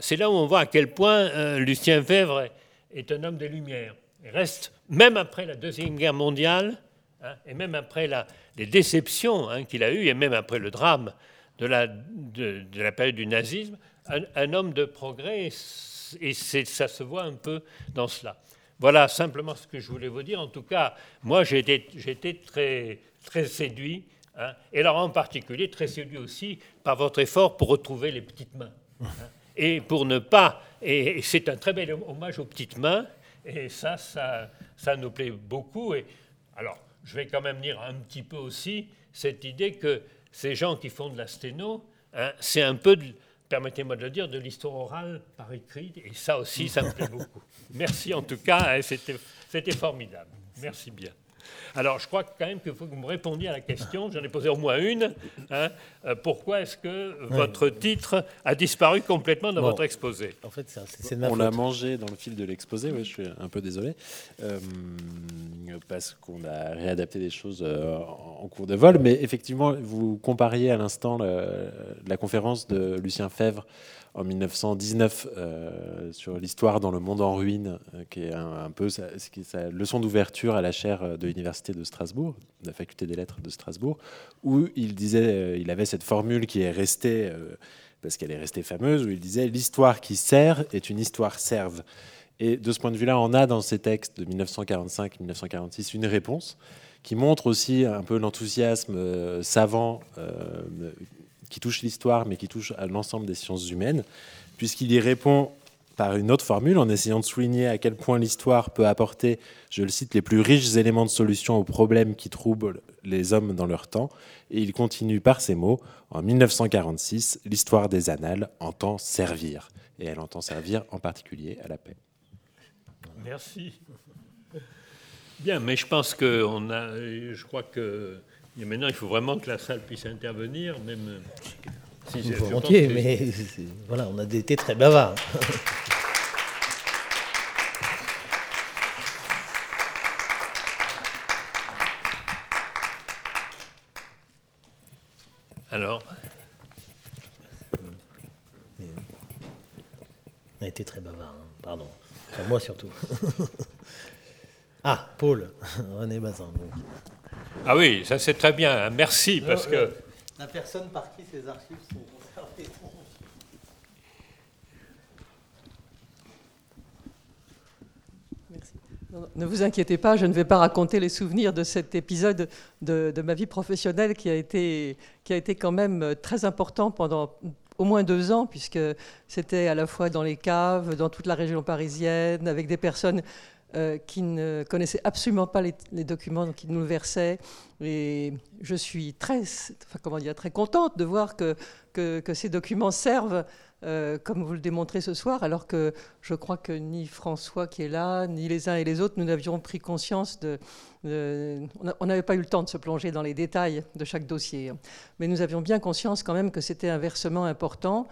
c'est là où on voit à quel point Lucien Fèvre est un homme des Lumières. Il reste, même après la Deuxième Guerre mondiale, Hein, et même après les déceptions hein, qu'il a eues, et même après le drame de la, de, la période du nazisme, un, homme de progrès, et ça se voit un peu dans cela. Voilà simplement ce que je voulais vous dire. En tout cas, moi, j'ai été, très séduit, hein, et alors en particulier très séduit aussi par votre effort pour retrouver les petites mains. et pour ne pas. Et, c'est un très bel hommage aux petites mains, et ça, ça, ça nous plaît beaucoup. Et, alors, je vais quand même dire un petit peu aussi cette idée que ces gens qui font de la sténo, hein, c'est un peu, permettez-moi de le dire, de l'histoire orale par écrit, et ça aussi, ça me plaît beaucoup. Merci en tout cas, hein, c'était formidable. Merci bien. Alors, je crois quand même qu'il faut que vous me répondiez à la question, j'en ai posé au moins une. Hein, euh, pourquoi est-ce que votre titre a disparu complètement dans votre exposé? En fait, c'est On l'a mangé dans le fil de l'exposé, je suis un peu désolé, euh, parce qu'on a réadapté des choses euh, en cours de vol. Mais effectivement, vous compariez à l'instant la conférence de Lucien Fèvre en 1919 euh, sur l'histoire dans le monde en ruine, euh, qui est un, peu sa, leçon d'ouverture à la chaire euh, de l'université de Strasbourg, de la faculté des lettres de Strasbourg, où il disait, il avait cette formule qui est restée parce qu'elle est restée fameuse, où il disait l'histoire qui sert est une histoire serve. Et de ce point de vue-là, on a dans ces textes de 1945-1946 une réponse qui montre aussi un peu l'enthousiasme savant qui touche l'histoire, mais qui touche à l'ensemble des sciences humaines, puisqu'il y répond par une autre formule en essayant de souligner à quel point l'histoire peut apporter, je le cite, les plus riches éléments de solution aux problèmes qui troublent les hommes dans leur temps. Et il continue par ces mots, en 1946, l'histoire des annales entend servir. Et elle entend servir en particulier à la paix. Merci. Bien, mais je pense que on a, je crois que maintenant il faut vraiment que la salle puisse intervenir, même si c'est volontiers, mais voilà, on a été très bavards. Alors On a été très bavard, hein, pardon. Enfin, moi surtout. ah, Paul, René Bazin. Ah oui, ça c'est très bien, merci, parce que... La personne par qui ces archives sont conservées. ne vous inquiétez pas, je ne vais pas raconter les souvenirs de cet épisode de, ma vie professionnelle qui a, été, qui a été quand même très important pendant au moins deux ans, puisque c'était à la fois dans les caves, dans toute la région parisienne, avec des personnes euh, qui ne connaissaient absolument pas les, documents qui nous versaient. Et je suis très, comment dire, très contente de voir que, que, que ces documents servent euh, comme vous le démontrez ce soir, alors que je crois que ni François qui est là, ni les uns et les autres, nous n'avions pris conscience de... on n'avait pas eu le temps de se plonger dans les détails de chaque dossier, mais nous avions bien conscience quand même que c'était un versement important.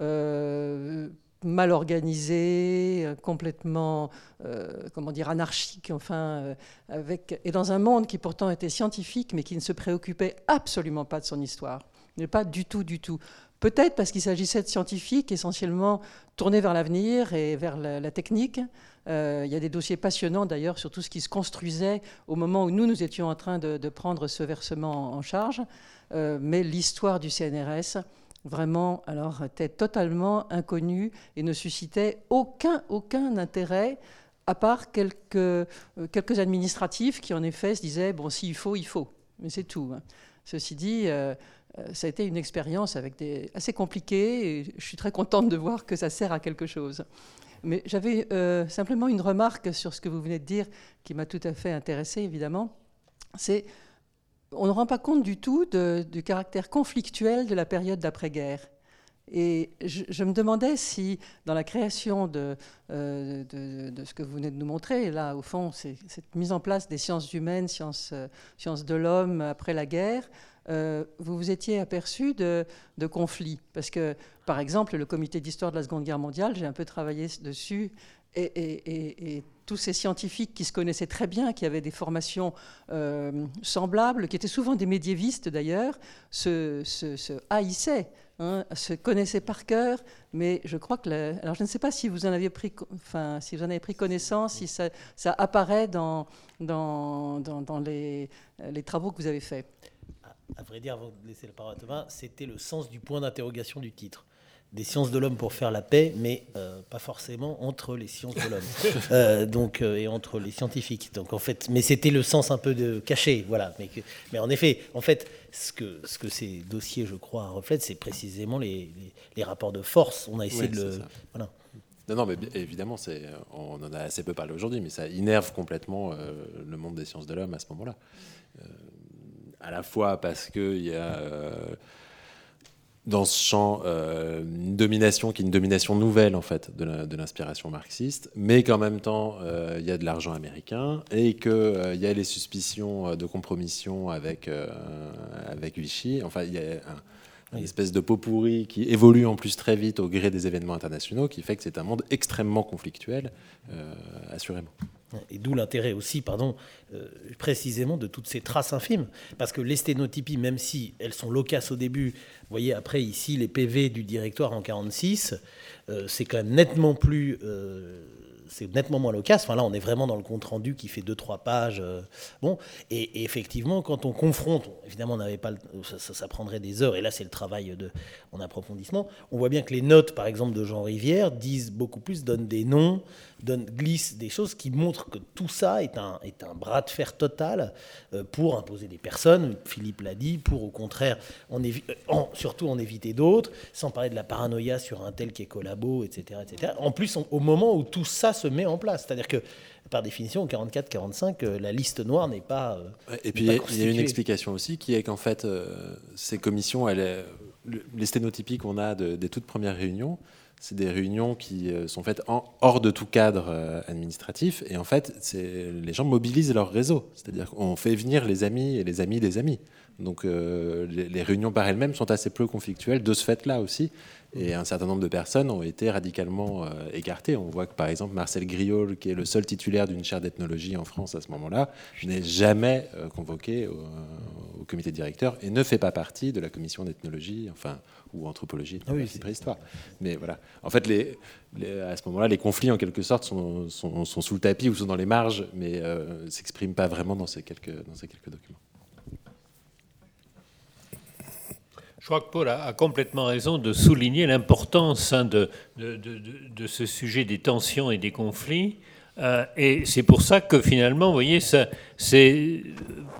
Euh, mal organisé, complètement, euh, comment dire, anarchique, enfin, avec, et dans un monde qui pourtant était scientifique, mais qui ne se préoccupait absolument pas de son histoire, pas du tout, du tout. Peut-être parce qu'il s'agissait de scientifiques essentiellement tournés vers l'avenir et vers la, technique. Euh, il y a des dossiers passionnants d'ailleurs sur tout ce qui se construisait au moment où nous, nous étions en train de, prendre ce versement en charge. Euh, mais l'histoire du CNRS, vraiment, alors, était totalement inconnue et ne suscitait aucun, aucun intérêt à part quelques, euh, quelques administratifs qui, en effet, se disaient, bon, s'il faut, il faut. Mais c'est tout. Hein. Ceci dit, euh, ça a été une expérience assez compliquée et je suis très contente de voir que ça sert à quelque chose. Mais j'avais euh, simplement une remarque sur ce que vous venez de dire qui m'a tout à fait intéressée, évidemment. C'est on ne rend pas compte du tout du caractère conflictuel de la période d'après-guerre. Et je, me demandais si, dans la création de, euh, de, ce que vous venez de nous montrer, là, au fond, c'est cette mise en place des sciences humaines, sciences, sciences de l'homme après la guerre, euh, vous vous étiez aperçu de, conflits. Parce que, par exemple, le comité d'histoire de la Seconde Guerre mondiale, j'ai un peu travaillé dessus, et, tous ces scientifiques qui se connaissaient très bien, qui avaient des formations euh, semblables, qui étaient souvent des médiévistes d'ailleurs, se, haïssaient. Hein, se connaissaient par cœur, mais je crois que... alors je ne sais pas si vous en avez pris, enfin, si vous en avez pris connaissance, si ça, apparaît dans, dans, dans, les, les travaux que vous avez faits à vrai dire, avant de laisser la parole à Thomas, c'était le sens du point d'interrogation du titre. Des sciences de l'homme pour faire la paix, mais euh, pas forcément entre les sciences de l'homme, euh, donc euh, et entre les scientifiques. Donc en fait, mais c'était le sens un peu de caché, voilà. Mais, mais en effet, en fait, ce que ce que ces dossiers, je crois, reflètent, c'est précisément les, les, rapports de force. On a essayé de le, voilà. Non, non, mais évidemment, on en a assez peu parlé aujourd'hui, mais ça innerve complètement le monde des sciences de l'homme à ce moment-là à la fois parce qu'il y a dans ce champ euh, une domination qui est une domination nouvelle en fait de l'inspiration marxiste, mais qu'en même temps euh, il y a de l'argent américain et qu'il y a les suspicions de compromission avec, avec Vichy. Enfin, il y a une espèce de pot pourri qui évolue en plus très vite au gré des événements internationaux, qui fait que c'est un monde extrêmement conflictuel, assurément. Et d'où l'intérêt aussi, pardon, euh, précisément de toutes ces traces infimes. Parce que les sténotypies, même si elles sont loquaces au début, vous voyez après ici les PV du directoire en 46, euh, c'est quand même nettement plus euh, c'est nettement moins loquace. Enfin là, on est vraiment dans le compte rendu qui fait deux trois pages. euh, bon, et, effectivement, quand on confronte, évidemment, on n'avait pas, ça, prendrait des heures. Et là, c'est le travail de en approfondissement. On voit bien que les notes, par exemple, de Jean Rivière, disent beaucoup plus, donnent des noms, donnent, glissent des choses qui montrent que tout ça est un est un bras de fer total euh, pour imposer des personnes. Philippe l'a dit, pour au contraire, en euh, en- surtout en éviter d'autres, sans parler de la paranoïa sur un tel qui est collabo, etc., etc. En plus, au moment où tout ça se met en place, c'est-à-dire que par définition, au 44-45, euh, la liste noire n'est pas. euh, Et puis il y a une explication aussi qui est qu'en fait, euh, ces commissions, elles, les sténotypies qu'on a de- des toutes premières réunions, c'est des réunions qui sont faites en- hors de tout cadre administratif. Et en fait, les gens mobilisent leur réseau. C'est-à-dire qu'on fait venir les amis et les amis des amis. Donc euh, les, les réunions par elles-mêmes sont assez peu conflictuelles de ce fait-là aussi. Et un certain nombre de personnes ont été radicalement euh, écartées. On voit que par exemple Marcel Griol, qui est le seul titulaire d'une chaire d'ethnologie en France à ce moment-là, n'est jamais euh, convoqué au, au comité directeur et ne fait pas partie de la commission d'ethnologie, enfin ou anthropologie, Ah oui, préhistoire. Mais voilà. En fait, les, les- à ce moment-là, les conflits en quelque sorte sont, sont- sont sous le tapis ou sont dans les marges, mais euh, s'expriment pas vraiment dans ces quelques dans ces quelques documents. Je crois que Paul a, a complètement raison de souligner l'importance hein, de, de, de- de- de ce sujet des tensions et des conflits. Euh, et c'est pour ça que finalement, vous voyez, c'est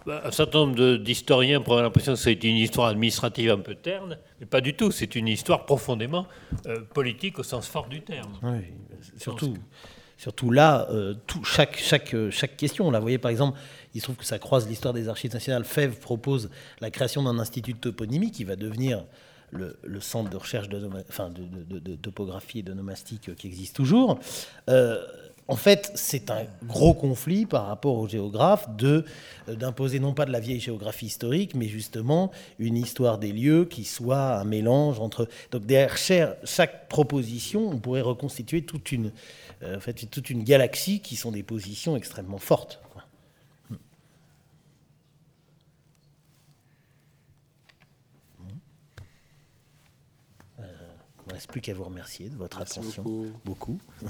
un certain nombre d'historiens pourraient l'impression que c'est une histoire administrative un peu terne, mais pas du tout. C'est une histoire profondément euh, politique au sens fort du terme. Oui, surtout, surtout là, euh, tout, chaque, chaque, chaque question, on la voyait par exemple, il se trouve que ça croise l'histoire des archives nationales. FEV propose la création d'un institut de toponymie qui va devenir le, centre de recherche de, topographie et de nomastique euh, qui existe toujours. Euh, en fait, c'est un gros conflit par rapport aux géographes de euh, d'imposer non pas de la vieille géographie historique, mais justement une histoire des lieux qui soit un mélange entre. Donc derrière chaque, proposition, on pourrait reconstituer toute une, en fait, toute une galaxie qui sont des positions extrêmement fortes. quoi. Euh, Il ne me reste plus qu'à vous remercier de votre Merci attention. beaucoup. beaucoup.